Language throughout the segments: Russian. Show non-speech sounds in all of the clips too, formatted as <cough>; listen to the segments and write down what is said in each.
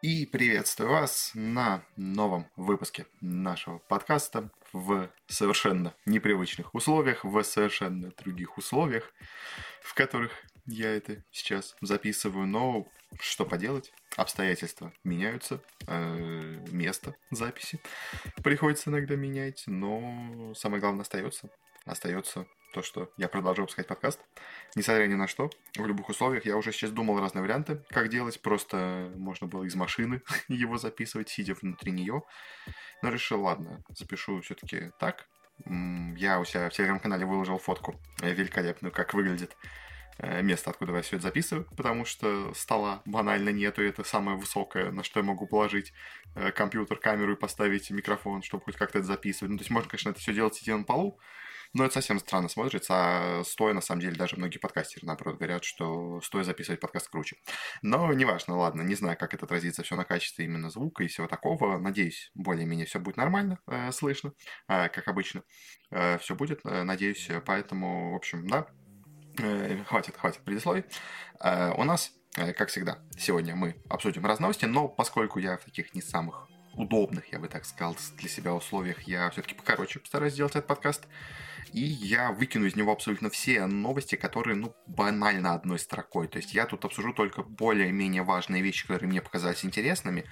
И приветствую вас на новом выпуске нашего подкаста в совершенно непривычных условиях, в совершенно других условиях, в которых я это сейчас записываю. Но что поделать, обстоятельства меняются, э, место записи приходится иногда менять, но самое главное остается. Остается то, что я продолжу выпускать подкаст, несмотря ни на что, в любых условиях. Я уже сейчас думал разные варианты, как делать. Просто можно было из машины <laughs> его записывать, сидя внутри нее. Но решил, ладно, запишу все-таки так. Я у себя в телеграм-канале выложил фотку э, великолепную, как выглядит э, место, откуда я все это записываю, потому что стола банально нету, это самое высокое, на что я могу положить э, компьютер, камеру и поставить микрофон, чтобы хоть как-то это записывать. Ну, то есть можно, конечно, это все делать сидя на полу, но это совсем странно смотрится, а стоя, на самом деле, даже многие подкастеры, наоборот, говорят, что стоя записывать подкаст круче. Но неважно, ладно, не знаю, как это отразится все на качестве именно звука и всего такого. Надеюсь, более-менее все будет нормально, э, слышно, э, как обычно. Э, все будет, э, надеюсь, поэтому, в общем, да, э, хватит, хватит предисловий. Э, у нас э, как всегда, сегодня мы обсудим разные новости, но поскольку я в таких не самых удобных, я бы так сказал, для себя условиях, я все-таки покороче постараюсь сделать этот подкаст и я выкину из него абсолютно все новости, которые, ну, банально одной строкой. То есть я тут обсужу только более-менее важные вещи, которые мне показались интересными,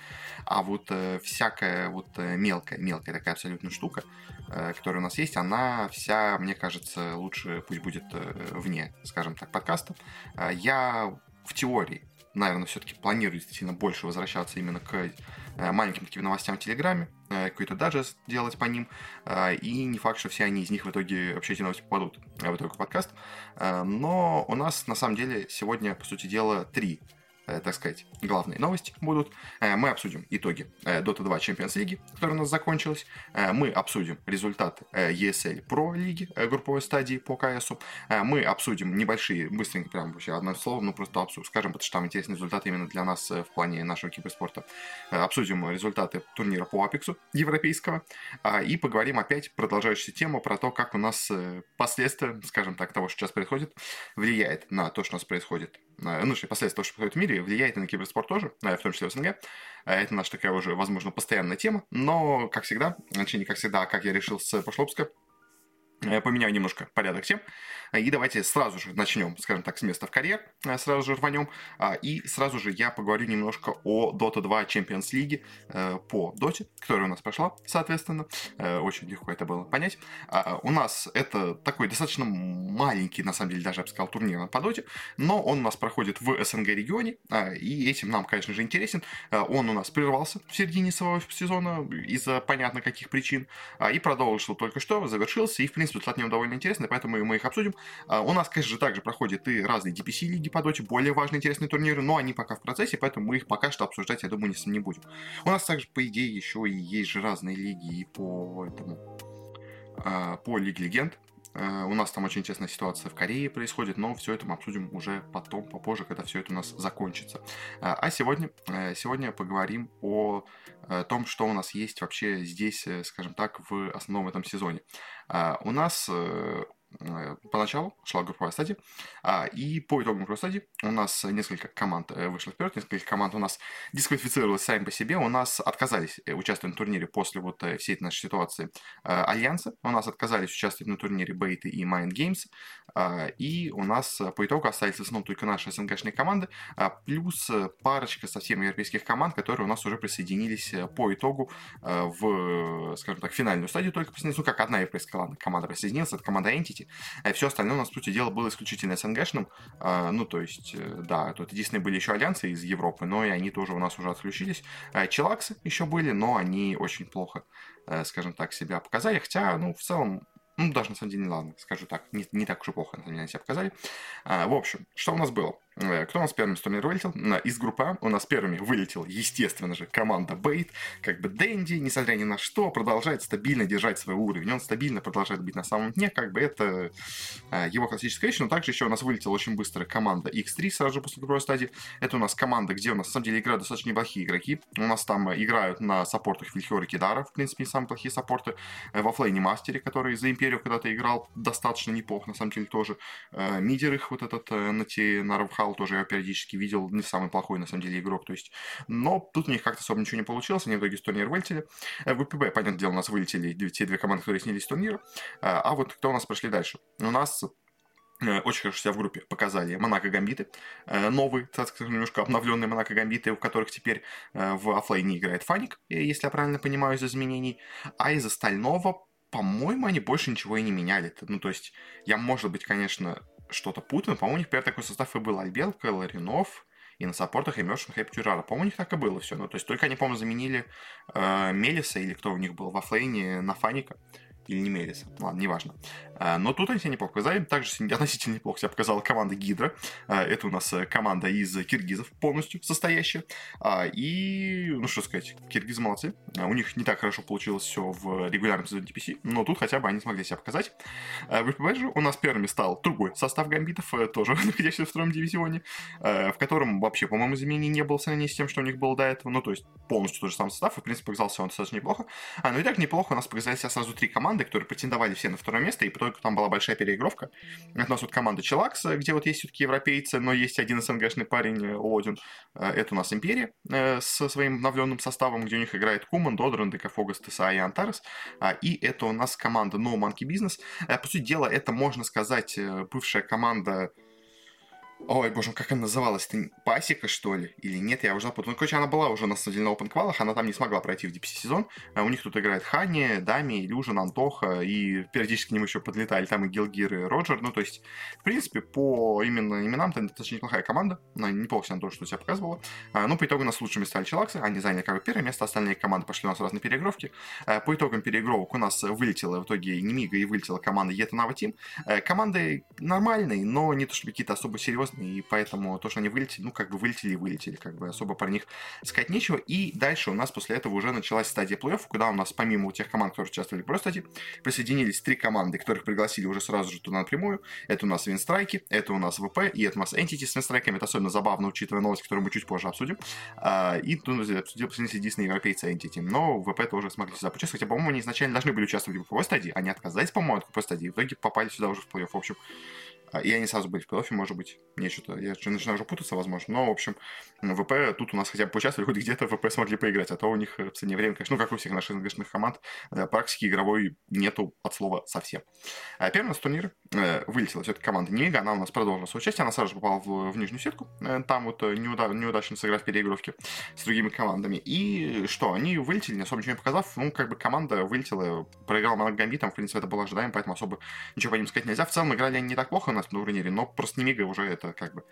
а вот э, всякая вот э, мелкая, мелкая такая абсолютно штука, э, которая у нас есть, она вся, мне кажется, лучше пусть будет э, вне, скажем так, подкаста. Э, я в теории, наверное, все-таки планирую действительно больше возвращаться именно к Э, маленьким таким новостям в Телеграме, э, какой-то даджест делать по ним, э, и не факт, что все они из них в итоге, вообще эти новости попадут в итоге подкаст. Но у нас, на самом деле, сегодня, по сути дела, три так сказать, главные новости будут. Э, мы обсудим итоги э, Dota 2 Champions League, которая у нас закончилась. Мы обсудим результаты ESL Pro лиги групповой стадии по КС. Мы обсудим небольшие, быстренько, прям вообще одно слово, ну просто обсудим, скажем, потому что там интересные результаты именно для нас в плане нашего киберспорта. Обсудим результаты турнира по Апексу европейского. И поговорим опять продолжающую тему про то, как у нас последствия, скажем так, того, что сейчас происходит, влияет на то, что у нас происходит ну, что последствия того, что происходит в мире, влияет и на киберспорт тоже, в том числе в СНГ. Это наша такая уже, возможно, постоянная тема, но, как всегда, точнее, не как всегда, как я решил с прошлого выпуска, поменяю немножко порядок тем. И давайте сразу же начнем, скажем так, с места в карьер, сразу же рванем. А, и сразу же я поговорю немножко о Dota 2 Champions League э, по Dota, которая у нас прошла, соответственно. Э, очень легко это было понять. А, у нас это такой достаточно маленький, на самом деле, даже я бы сказал, турнир по Dota, но он у нас проходит в СНГ регионе, а, и этим нам, конечно же, интересен. Он у нас прервался в середине своего сезона из-за понятно каких причин, и продолжил только что, завершился, и, в принципе, результат в довольно интересный, поэтому мы их обсудим. А, у нас, конечно же, также проходят и разные DPC-лиги по доте, более важные, интересные турниры, но они пока в процессе, поэтому мы их пока что обсуждать, я думаю, не, не будем. У нас также, по идее, еще и есть же разные лиги и по этому а, по Лиге Легенд. А, у нас там очень интересная ситуация в Корее происходит, но все это мы обсудим уже потом, попозже, когда все это у нас закончится. А сегодня, э, сегодня поговорим о э, том, что у нас есть вообще здесь, э, скажем так, в основном этом сезоне. У нас Э, поначалу шла групповая стадия, а, и по итогам групповой стадии у нас несколько команд э, вышло вперед, несколько команд у нас дисквалифицировалось сами по себе, у нас отказались э, участвовать на турнире после вот всей этой нашей ситуации. Альянса, у нас отказались участвовать на турнире Бейты и Mind Games, а, и у нас по итогу остались в основном только наши СНГшные команды, а, плюс парочка совсем европейских команд, которые у нас уже присоединились по итогу в, скажем так, финальную стадию только присоединились, ну как одна европейская команда присоединилась, это команда Entity, а все остальное у нас, по сути дела, было исключительно СНГшным. А, ну, то есть, э, да, тут единственные были еще альянсы из Европы, но и они тоже у нас уже отключились. Челаксы еще были, но они очень плохо, э, скажем так, себя показали. Хотя, ну, в целом, ну, даже на самом деле, ладно, скажу так, не, не так уж и плохо, они себя показали. В общем, что у нас было? Э, кто у нас первым с турнира вылетел? Из группы А у нас первыми вылетел, естественно же, команда Бейт. Как бы Дэнди, несмотря ни на что, продолжает стабильно держать свой уровень. Он стабильно продолжает быть на самом дне. Как бы это э, его классическая вещь. Но также еще у нас вылетела очень быстро команда X3 сразу же после групповой стадии. Это у нас команда, где у нас на самом деле играют достаточно неплохие игроки. У нас там играют на саппортах Вильхер и Кидара. В принципе, не самые плохие саппорты. Э, во Флейне Мастере, который за Империю когда-то играл достаточно неплохо, на самом деле тоже. Мидер их вот этот Нати Нарвхал играл, тоже я периодически видел, не самый плохой, на самом деле, игрок, то есть, но тут у них как-то особо ничего не получилось, они в итоге с турнира вылетели. Э, в ВПБ, понятное дело, у нас вылетели те две команды, которые снялись с турнира, а вот кто у нас прошли дальше? У нас Э, очень хорошо себя в группе показали Монако Гамбиты. Э, новый, так скажем, немножко обновленные Монако Гамбиты, у которых теперь э, в оффлейне играет Фаник, если я правильно понимаю, из изменений. А из остального, по-моему, они больше ничего и не меняли. Ну, то есть, я, может быть, конечно, что-то путаю, по-моему, у них первый такой состав и был Альбелка, Ларинов, и на саппортах Immersion Хэп Тюрара. По-моему, у них так и было все. Ну, то есть, только они, по-моему, заменили э, Мелиса, или кто у них был, в оффлейне на Фаника или не Мелиса, ладно, неважно. А, но тут они себя неплохо показали. Также <laughs> относительно неплохо себя показала команда Гидра. А, это у нас э, команда из киргизов полностью состоящая. А, и, ну что сказать, киргизы молодцы. У них не так хорошо получилось все в регулярном сезоне DPC, но тут хотя бы они смогли себя показать. В же у нас первыми стал другой состав гамбитов, э, тоже <laughs> находящийся в втором дивизионе, в котором вообще, по-моему, изменений не было в сравнении с тем, что у них было до этого. Ну, то есть полностью тот же самый состав, и, в принципе, показался он достаточно неплохо. А, ну и так неплохо у нас показали себя сразу три команды, которые претендовали все на второе место, и потом там была большая переигровка. Это у нас вот команда Челакс, где вот есть все-таки европейцы, но есть один СНГшный парень, э, Лодин. Э, это у нас Империя э, со своим обновленным составом, где у них играет Куман, Додран, Декафогас, ТСА и Антарес. А, и это у нас команда No Monkey Business. По сути дела, это, можно сказать, бывшая команда Ой, боже, как она называлась? Это Пасека, что ли? Или нет, я уже запутал. Ну, короче, она была уже на самом деле на open квалах, она там не смогла пройти в DPC сезон. А у них тут играет Хани, Дами, Илюжин, Антоха, и периодически к ним еще подлетали там и Гилгир, и Роджер. Ну, то есть, в принципе, по именно именам, это достаточно неплохая команда. Она неплохо себя тоже, что себя показывала. А, ну, по итогу у нас лучшими стали Челаксы, они заняли как бы первое место, остальные команды пошли у нас разные переигровки. А, по итогам переигровок у нас вылетела в итоге Немига и вылетела команда Етанава Тим. А, команды нормальные, но не то чтобы какие-то особо серьезные, и поэтому то, что они вылетели, ну, как бы вылетели и вылетели, как бы особо про них сказать нечего. И дальше у нас после этого уже началась стадия плей-офф, куда у нас помимо тех команд, которые участвовали в стадии, присоединились три команды, которых пригласили уже сразу же туда напрямую. Это у нас Винстрайки, это у нас ВП, и это у нас Entity с Винстрайками. Это особенно забавно, учитывая новость, которую мы чуть позже обсудим. А, и тут обсудим единственные европейцы Entity. Но ВП тоже смогли сюда поучаствовать, хотя, по-моему, они изначально должны были участвовать в групповой стадии, они отказались, по-моему, от групповой стадии, в итоге попали сюда уже в плей-офф. В общем, а, и они сразу были в плей может быть. Мне что-то, я начинаю уже путаться, возможно. Но, в общем, ВП тут у нас хотя бы поучаствовали, хоть где-то ВП смогли поиграть. А то у них в последнее время, конечно, ну, как у всех наших СНГшных команд, э, практики игровой нету от слова совсем. А первый нас турнир э, вылетела все-таки команда Нига, она у нас продолжила свое участие, она сразу же попала в, в нижнюю сетку. Э, там вот неуда, неудачно сыграв переигровки с другими командами. И что, они вылетели, не особо ничего не показав. Ну, как бы команда вылетела, проиграла много гамбитом, в принципе, это было ожидаемо, поэтому особо ничего по ним сказать нельзя. В целом играли они не так плохо у нас на турнире, но просто Немига уже это как бы...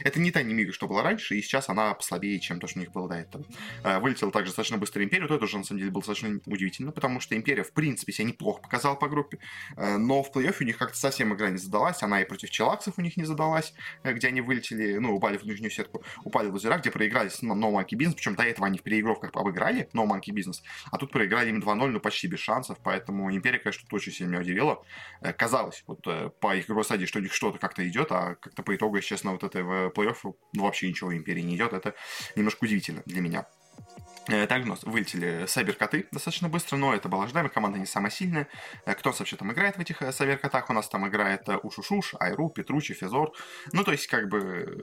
Это не та Немига, что была раньше, и сейчас она послабее, чем то, что у них было до этого. Э, вылетела также достаточно быстро Империя, то это уже на самом деле было достаточно удивительно, потому что Империя, в принципе, себя неплохо показала по группе, э, но в плей-оффе у них как-то совсем игра не задалась, она и против Челаксов у них не задалась, э, где они вылетели, ну, упали в нижнюю сетку, упали в лазера, где проиграли с No Monkey Business, причем до этого они в переигровках обыграли No Monkey Business, а тут проиграли им 2-0, ну, почти без шансов, поэтому Империя, конечно, тут очень сильно меня удивила. Казалось, вот по их игровой стадии, что у них что-то как-то идет, а как-то по итогу, если честно, вот это в плей-офф ну, вообще ничего Империи не идет. Это немножко удивительно для меня. Э, также у нас вылетели Сайберкоты достаточно быстро, но это было ожидаемо, команда не самая сильная. Э, кто вообще там играет в этих э, Сайберкотах? У нас там играет Ушушуш, Айру, Петручи, Физор. Ну, то есть, как бы,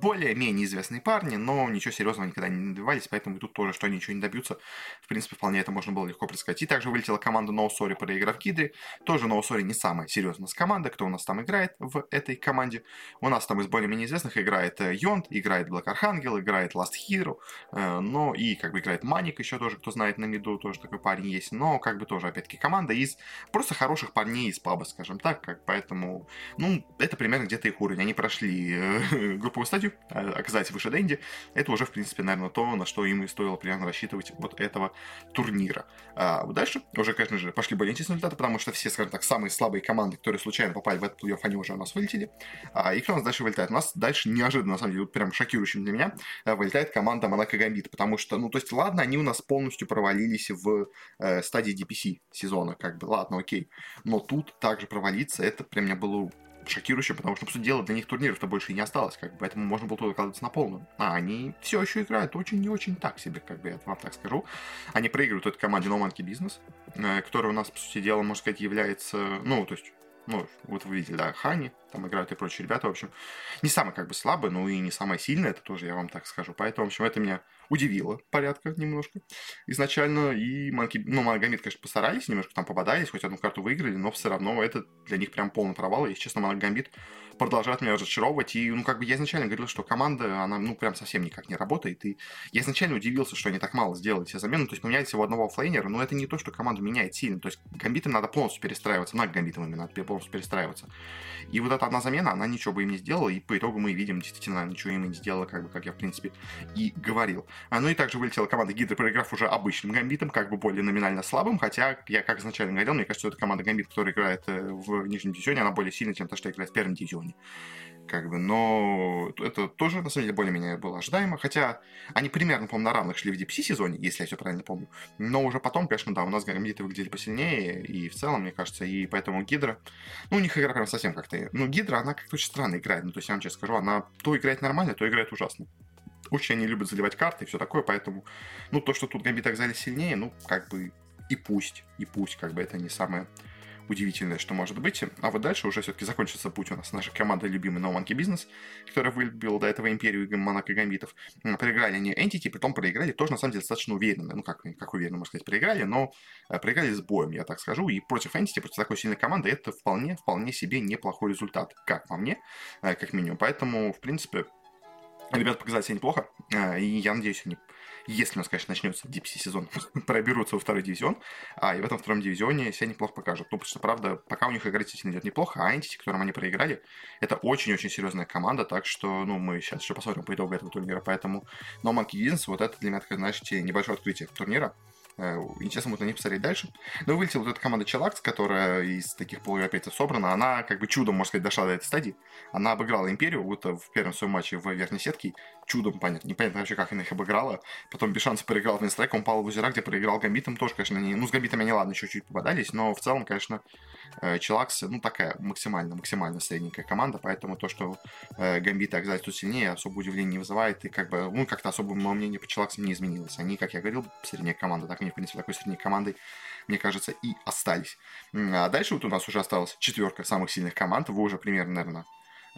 более-менее известные парни, но ничего серьезного никогда не добивались, поэтому тут тоже, что они ничего не добьются, в принципе, вполне это можно было легко предсказать. И также вылетела команда Ноусори, проиграв Гидре. Тоже Ноусори не самая серьезная команда, кто у нас там играет в этой команде. У нас там из более-менее известных играет Йонд, играет Black Archangel, играет Last Hero, э, но и как бы играет Маник еще тоже, кто знает на миду, тоже такой парень есть, но как бы тоже, опять-таки, команда из просто хороших парней из паба, скажем так, как, поэтому, ну, это примерно где-то их уровень. Они прошли э, <laughs> групповую стадию, стадию, а, оказать выше Дэнди, это уже, в принципе, наверное, то, на что им и стоило примерно рассчитывать вот этого турнира. А дальше уже, конечно же, пошли более интересные результаты, потому что все, скажем так, самые слабые команды, которые случайно попали в этот плей-офф, они уже у нас вылетели. А, и кто у нас дальше вылетает? У нас дальше неожиданно, на самом деле, прям шокирующим для меня, а, вылетает команда Монако Гамбит, потому что, ну, то есть, ладно, они у нас полностью провалились в э, стадии DPC сезона, как бы, ладно, окей. Но тут также провалиться, это прям меня было шокирующе, потому что, по сути дела, для них турниров-то больше и не осталось, как бы, поэтому можно было туда кладываться на полную. А они все еще играют очень не очень так себе, как бы я вам так скажу. Они проигрывают этой команде No Monkey Business, э, которая у нас, по сути дела, можно сказать, является, ну, то есть, ну, вот вы видели, да, Хани, там играют и прочие ребята, в общем, не самые как бы слабые, но и не самые сильные, это тоже я вам так скажу. Поэтому, в общем, это меня удивило порядка немножко изначально. И Манки, ну, Моногамит, конечно, постарались, немножко там попадались, хоть одну карту выиграли, но все равно это для них прям полный провал. И, честно, Моногамит продолжает меня разочаровывать. И, ну, как бы я изначально говорил, что команда, она, ну, прям совсем никак не работает. И я изначально удивился, что они так мало сделали все замены. То есть поменяли всего одного флейнера, но это не то, что команду меняет сильно. То есть гамбитам надо полностью перестраиваться, много гамбитам именно надо полностью перестраиваться. И вот эта одна замена, она ничего бы им не сделала, и по итогу мы видим, действительно, ничего им не сделала, как бы, как я, в принципе, и говорил. А, ну и также вылетела команда Гидра, проиграв уже обычным гамбитом, как бы более номинально слабым, хотя, я как изначально говорил, мне кажется, что эта команда гамбит, которая играет э, в нижнем дивизионе, она более сильная, чем та, что играет в первом дивизионе как бы, но это тоже, на самом деле, более-менее было ожидаемо, хотя они примерно, по-моему, на равных шли в DPC сезоне, если я все правильно помню, но уже потом, конечно, да, у нас гамбиты выглядели посильнее, и в целом, мне кажется, и поэтому Гидра, ну, у них игра прям совсем как-то, ну, Гидра, она как-то очень странно играет, ну, то есть я вам честно скажу, она то играет нормально, то играет ужасно. Очень они любят заливать карты и все такое, поэтому, ну, то, что тут гамбиты оказались сильнее, ну, как бы и пусть, и пусть, как бы это не самое удивительное, что может быть. А вот дальше уже все-таки закончится путь у нас нашей команды любимый No Monkey Business, которая выбила до этого империю Монако Гамбитов. Проиграли они Entity, потом проиграли тоже, на самом деле, достаточно уверенно. Ну, как, как уверенно, можно сказать, проиграли, но э, проиграли с боем, я так скажу. И против Entity, против такой сильной команды, это вполне, вполне себе неплохой результат, как по мне, э, как минимум. Поэтому, в принципе, ребята показали себя неплохо, э, и я надеюсь, они если у нас, конечно, начнется DPC сезон, <laughs> проберутся во второй дивизион, а и в этом втором дивизионе себя неплохо покажут. Ну, потому что, правда, пока у них игра действительно идет неплохо, а Entity, которым они проиграли, это очень-очень серьезная команда, так что, ну, мы сейчас еще посмотрим по итогу этого турнира, поэтому No Monkey Business, вот это для меня, так, знаете, небольшое открытие турнира. Э, интересно будет на них посмотреть дальше. Но вылетела вот эта команда Челакс, которая из таких полуевропейцев собрана. Она как бы чудом, можно сказать, дошла до этой стадии. Она обыграла Империю вот в первом своем матче в верхней сетке. Чудом, понятно. Непонятно вообще, как она их обыграла. Потом без шанса проиграл в Винстрек. Он пал в озера, где проиграл Гамбитом. Тоже, конечно, не... ну, с Гамбитами они, ладно, еще чуть попадались. Но в целом, конечно, э, Челакс, ну, такая максимально, максимально средненькая команда. Поэтому то, что э, Гамбиты оказались тут сильнее, особо удивления не вызывает. И как бы, ну, как-то особо мое мнение по Челаксам не изменилось. Они, как я говорил, средняя команда. Так они, в принципе, такой средней командой, мне кажется, и остались. А дальше вот у нас уже осталась четверка самых сильных команд. Вы уже примерно, наверное,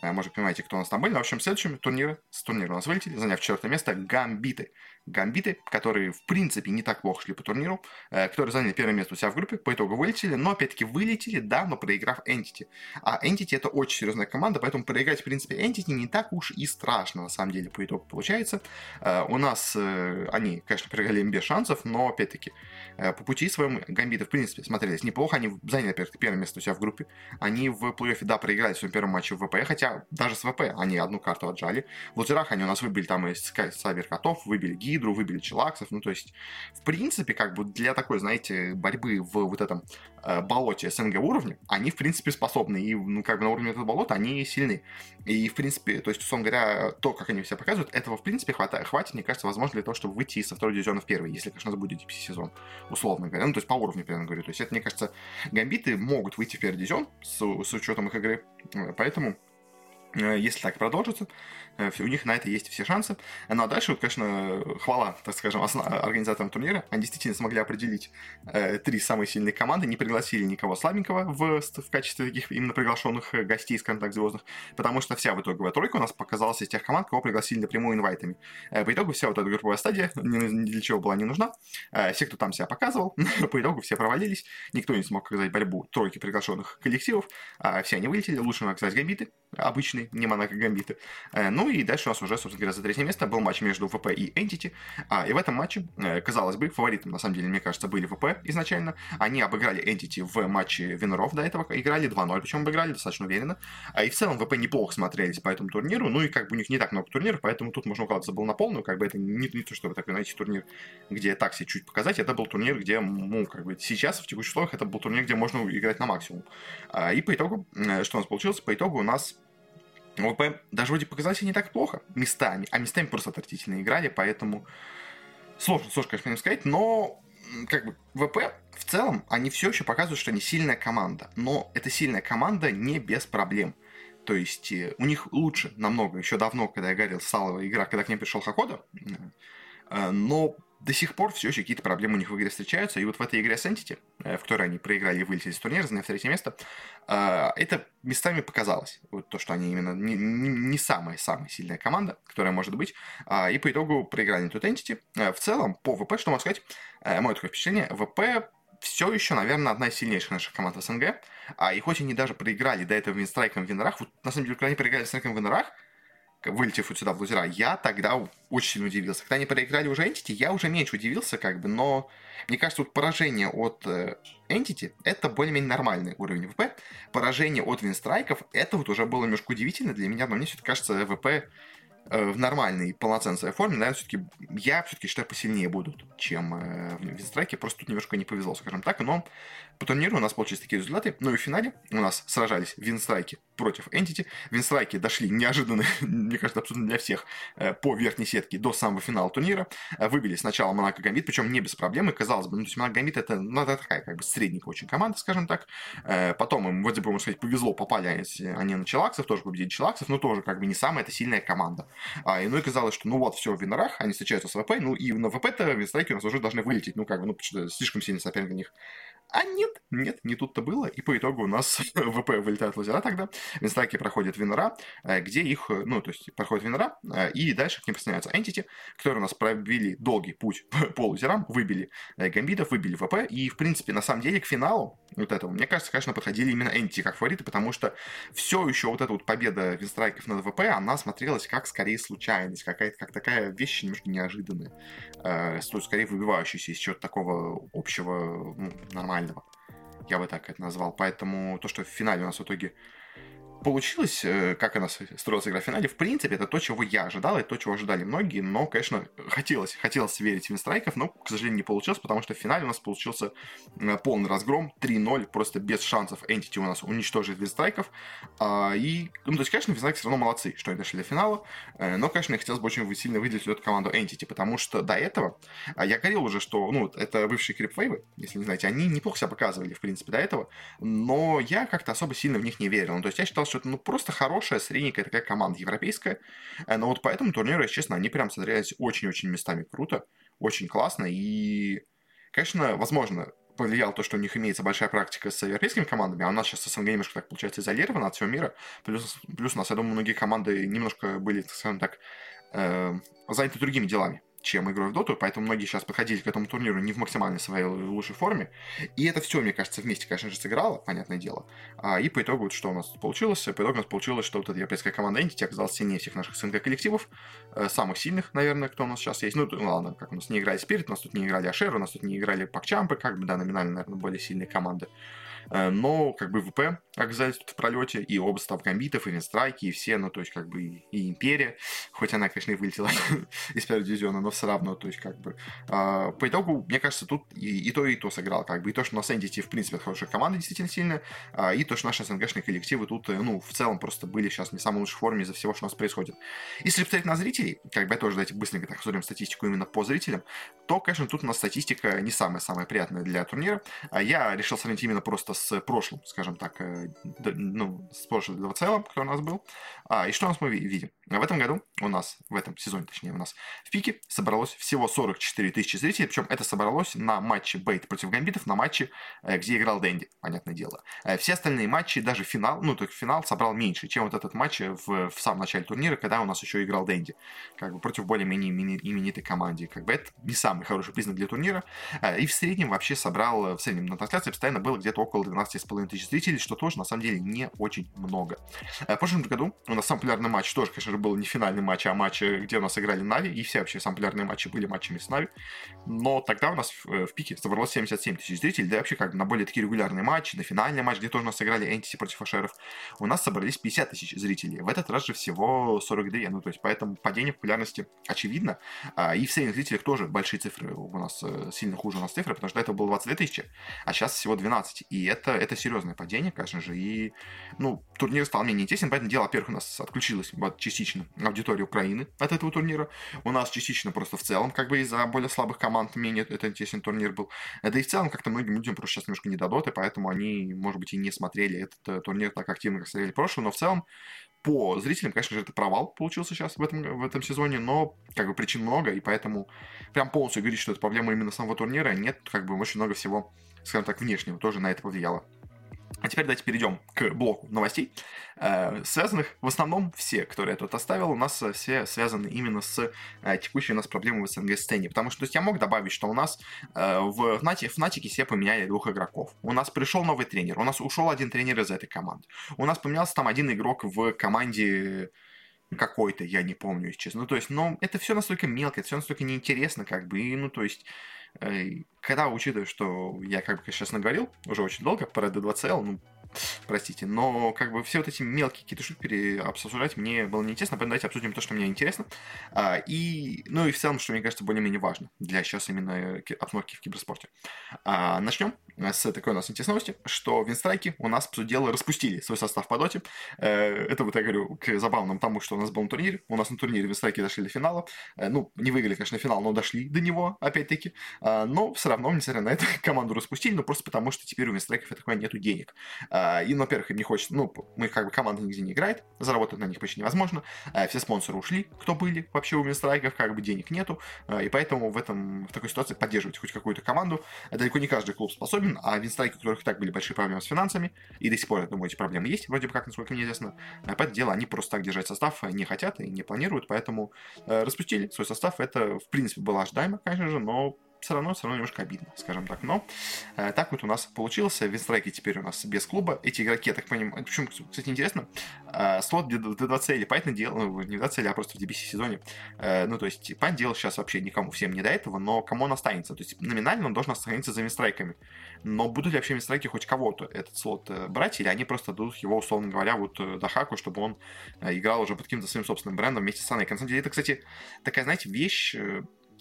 э, может, понимаете, кто у нас там были. В общем, следующим турниры, с турнира у нас вылетели, заняв четвертое место, Гамбиты гамбиты, которые, в принципе, не так плохо шли по турниру, э, которые заняли первое место у себя в группе, по итогу вылетели, но, опять-таки, вылетели, да, но проиграв Entity. А Entity это очень серьезная команда, поэтому проиграть, в принципе, Entity не так уж и страшно, на самом деле, по итогу получается. Э, у нас э, они, конечно, проиграли им без шансов, но, опять-таки, по пути своему гамбиты, в принципе, смотрелись неплохо, они заняли, опять первое место у себя в группе, они в плей-оффе, да, проиграли в своем первом матче в ВП, хотя даже с ВП они одну карту отжали. В лузерах они у нас выбили там из Савер Котов, выбили Ги, Гидру, выбили Челаксов. Ну, то есть, в принципе, как бы для такой, знаете, борьбы в вот этом э, болоте СНГ уровня, они, в принципе, способны. И, ну, как бы на уровне этого болота они сильны. И, в принципе, то есть, условно говоря, то, как они все показывают, этого, в принципе, хватает, хватит, мне кажется, возможно, для того, чтобы выйти со второго дивизиона в первый, если, конечно, будет DPC сезон, условно говоря. Ну, то есть, по уровню, примерно говорю. То есть, это, мне кажется, гамбиты могут выйти в первый дивизион с, с учетом их игры. Поэтому э, если так продолжится, у них на это есть все шансы. Ну а дальше, конечно, хвала, так скажем, организаторам турнира. Они действительно смогли определить э, три самые сильные команды, не пригласили никого слабенького в, в качестве таких именно приглашенных э, гостей, скажем так, звездных, потому что вся в итоговая тройка у нас показалась из тех команд, кого пригласили напрямую инвайтами. Э, по итогу вся вот эта групповая стадия ни, ни для чего была не нужна. Э, все, кто там себя показывал, <laughs> по итогу все провалились, никто не смог оказать борьбу тройки приглашенных коллективов, э, все они вылетели, лучше оказать гамбиты, обычные, не монако гамбиты. Э, ну и дальше у нас уже, собственно говоря, за третье место был матч между ВП и Entity. А, и в этом матче, э, казалось бы, фаворитом, на самом деле, мне кажется, были ВП изначально. Они обыграли Entity в матче Венеров до этого, играли 2-0, причем обыграли достаточно уверенно. А и в целом ВП неплохо смотрелись по этому турниру, ну и как бы у них не так много турниров, поэтому тут можно укладываться был на полную, как бы это не, не то, чтобы такой, знаете, турнир, где так себе чуть показать, это был турнир, где, ну, как бы сейчас, в текущих условиях, это был турнир, где можно играть на максимум. А, и по итогу, э, что у нас получилось? По итогу у нас ВП даже вроде показалось не так плохо местами, а местами просто отвратительно играли, поэтому сложно, сложно, конечно, сказать, но как бы ВП в целом, они все еще показывают, что они сильная команда, но эта сильная команда не без проблем. То есть э, у них лучше намного, еще давно, когда я говорил, стала игра, когда к ним пришел Хакода, э, но до сих пор все еще какие-то проблемы у них в игре встречаются. И вот в этой игре с Entity, э, в которой они проиграли и вылетели из турнира, заняв третье место, э, это местами показалось. Вот то, что они именно не, самая-самая сильная команда, которая может быть. А, и по итогу проиграли тут Entity. Э, в целом, по ВП, что могу сказать, мое такое впечатление, ВП все еще, наверное, одна из сильнейших наших команд СНГ. А, и хоть они даже проиграли до этого винстрайком в Винорах, вот на самом деле, когда они проиграли винстрайком в Винорах, вылетев вот сюда в лузера, я тогда очень удивился. Когда они проиграли уже Entity, я уже меньше удивился, как бы, но мне кажется, вот поражение от э, Entity это более-менее нормальный уровень ВП. Поражение от Винстрайков это вот уже было немножко удивительно для меня, но мне все-таки кажется, ВП Э, в нормальной, полноценной своей форме, наверное, все-таки я все-таки считаю посильнее будут, чем э, в Винстрайке. Просто тут немножко не повезло, скажем так. Но по турниру у нас получились такие результаты. Ну и в финале у нас сражались Винстрайки против Entity. Винстрайки дошли неожиданно, <laughs> мне кажется, абсолютно для всех, э, по верхней сетке до самого финала турнира. Э, выбили сначала Монако Гамбит, причем не без проблем. И казалось бы, ну, то есть Монако Гамбит это, ну, это такая как бы средненькая очень команда, скажем так. Э, потом им, вроде бы, можно сказать, повезло, попали они, они на Челаксов, тоже победили Челаксов, но тоже как бы не самая это сильная команда. А, и, ну и казалось, что ну вот, все, в Винорах, они встречаются с ВП, ну и на ВП-то Винстрайки у нас уже должны вылететь, ну как бы, ну слишком сильный соперник для них. А нет, нет, не тут-то было. И по итогу у нас <laughs> ВП вылетает лазера тогда. Винстаки проходят Винора, э, где их, э, ну, то есть проходят Винора, э, и дальше к ним присоединяются Entity, которые у нас пробили долгий путь <laughs> по лузерам, выбили Гамбитов, выбили ВП. И, в принципе, на самом деле, к финалу вот этого, мне кажется, конечно, подходили именно Entity как фавориты, потому что все еще вот эта вот победа Винстрайков над ВП, она смотрелась как скорее случайность, какая-то как такая вещь немножко неожиданная, э, скорее выбивающаяся из чего-то такого общего, ну, нормального нормального. Я бы так это назвал. Поэтому то, что в финале у нас в итоге получилось, э, как она строилась игра в финале, в принципе, это то, чего я ожидал, и то, чего ожидали многие, но, конечно, хотелось, хотелось верить в Винстрайков, но, к сожалению, не получилось, потому что в финале у нас получился э, полный разгром, 3-0, просто без шансов Entity у нас уничтожить Винстрайков, а, и, ну, то есть, конечно, Винстрайки все равно молодцы, что они дошли до финала, э, но, конечно, я хотелось бы очень сильно выделить эту команду Entity, потому что до этого а, я говорил уже, что, ну, это бывшие крипвейвы, если не знаете, они неплохо себя показывали, в принципе, до этого, но я как-то особо сильно в них не верил, ну, то есть я считал, что что это ну, просто хорошая, средненькая такая команда европейская. Э, но вот по этому турниру, если честно, они прям смотрелись очень-очень местами круто, очень классно. И, конечно, возможно, повлиял то, что у них имеется большая практика с европейскими командами, а у нас сейчас СНГ немножко так получается изолировано от всего мира. Плюс, плюс у нас, я думаю, многие команды немножко были, скажем так, э, заняты другими делами чем игрой в доту, поэтому многие сейчас подходили к этому турниру не в максимальной своей лучшей форме. И это все, мне кажется, вместе, конечно же, сыграло, понятное дело. А, и по итогу, вот, что у нас получилось? По итогу у нас получилось, что вот эта европейская команда Entity оказалась сильнее всех наших СНГ коллективов, э, самых сильных, наверное, кто у нас сейчас есть. Ну, ну ладно, как у нас не играли Спирит, у нас тут не играли Ашер, у нас тут не играли Пакчампы, как бы, да, номинально, наверное, более сильные команды. Но как бы ВП оказались тут в пролете, и оба став гамбитов, и винстрайки, и все, ну, то есть, как бы, и Империя, хоть она, конечно, и вылетела <laughs> из первого дивизиона, но все равно, то есть, как бы, а, по итогу, мне кажется, тут и, и то, и то сыграл, как бы, и то, что у нас Entity, в принципе, хорошая команда, действительно сильная, а, и то, что наши СНГшные коллективы тут, э, ну, в целом просто были сейчас не в самой лучшей форме из-за всего, что у нас происходит. Если посмотреть на зрителей, как бы, я тоже, давайте быстренько так смотрим статистику именно по зрителям, то, конечно, тут у нас статистика не самая-самая приятная для турнира. А я решил сравнить именно просто с прошлым, скажем так, э, ну, с прошлым целом, который у нас был. А, и что у нас мы видим? В этом году у нас, в этом сезоне, точнее, у нас в пике собралось всего 44 тысячи зрителей, причем это собралось на матче Бейт против Гамбитов, на матче, э, где играл Дэнди, понятное дело. Э, все остальные матчи, даже финал, ну, только финал собрал меньше, чем вот этот матч в, в самом начале турнира, когда у нас еще играл Дэнди, как бы против более-менее именитой команды. Как бы это не самый хороший признак для турнира. Э, и в среднем вообще собрал, в среднем на трансляции постоянно было где-то около 12,5 тысяч зрителей, что тоже, на самом деле, не очень много. В прошлом году у нас самый популярный матч тоже, конечно же, был не финальный матч, а матч, где у нас играли Нави, и все вообще популярные матчи были матчами с Нави. Но тогда у нас в, э, в пике собралось 77 тысяч зрителей, да вообще как на более такие регулярные матчи, на финальный матч, где тоже у нас сыграли Энтиси против Ашеров, у нас собрались 50 тысяч зрителей. В этот раз же всего 42, ну то есть поэтому падение популярности очевидно. А, и в средних зрителях тоже большие цифры у нас, э, сильно хуже у нас цифры, потому что это было 22 тысячи, а сейчас всего 12. И это, это серьезное падение, конечно же, и ну, турнир стал менее интересен, поэтому дело, во-первых, у нас отключилось частично аудитория Украины от этого турнира. У нас частично просто в целом, как бы из-за более слабых команд, менее это интересный турнир был. Да и в целом как-то многим людям просто сейчас немножко не дадут, и поэтому они, может быть, и не смотрели этот э, турнир так активно, как смотрели прошлый, но в целом по зрителям, конечно же, это провал получился сейчас в этом, в этом сезоне, но как бы причин много, и поэтому прям полностью говорить, что это проблема именно самого турнира, нет, как бы очень много всего, скажем так, внешнего тоже на это повлияло. А теперь давайте перейдем к блоку новостей, э, связанных в основном все, которые я тут оставил, у нас все связаны именно с э, текущей у нас проблемой в СНГ-сцене. Потому что то есть я мог добавить, что у нас э, в Фнати, Фнатике все поменяли двух игроков. У нас пришел новый тренер, у нас ушел один тренер из этой команды. У нас поменялся там один игрок в команде какой-то, я не помню, если честно. Ну, то есть, ну, это все настолько мелко, это все настолько неинтересно, как бы, и, ну, то есть, э, когда учитывая, что я, как бы, сейчас наговорил уже очень долго про D2CL, ну, простите, но как бы все вот эти мелкие какие-то штуки обсуждать мне было неинтересно, поэтому давайте обсудим то, что мне интересно. А, и, ну и в целом, что мне кажется более-менее важно для сейчас именно обстановки в киберспорте. А, начнем с такой у нас интересной новости, что Винстрайки у нас, по сути дела, распустили свой состав по доте. Э, это вот я говорю к забавному тому, что у нас был на турнире. У нас на турнире Винстрайки дошли до финала. Э, ну, не выиграли, конечно, финал, но дошли до него, опять-таки. А, но все равно, несмотря на это, <laughs> команду распустили, но просто потому, что теперь у Винстрайков, я такое, нету денег. И, ну, во-первых, им не хочется, ну, мы как бы команда нигде не играет, заработать на них почти невозможно. Все спонсоры ушли, кто были вообще у Винстрайков, как бы денег нету. И поэтому в, этом, в такой ситуации поддерживать хоть какую-то команду далеко не каждый клуб способен, а Винстрайки которых и так были большие проблемы с финансами, и до сих пор, я думаю, эти проблемы есть, вроде бы как, насколько мне известно. А по дело они просто так держать состав не хотят и не планируют, поэтому э, распустили свой состав. Это, в принципе, было ожидаемо, конечно же, но все равно, все равно немножко обидно, скажем так. Но э, так вот у нас получилось. Винстрайки теперь у нас без клуба. Эти игроки, я так понимаю, почему, кстати, интересно, э, слот D2CL, понятное дело, ну, не в 2CL, а просто в DBC сезоне. Э, ну, то есть, понятное дело, сейчас вообще никому всем не до этого, но кому он останется? То есть, номинально он должен остановиться за Винстрайками. Но будут ли вообще Винстрайки хоть кого-то этот слот э, брать, или они просто дадут его, условно говоря, вот э, Дахаку, чтобы он э, играл уже под каким-то своим собственным брендом вместе с Саной. На самом деле, это, кстати, такая, знаете, вещь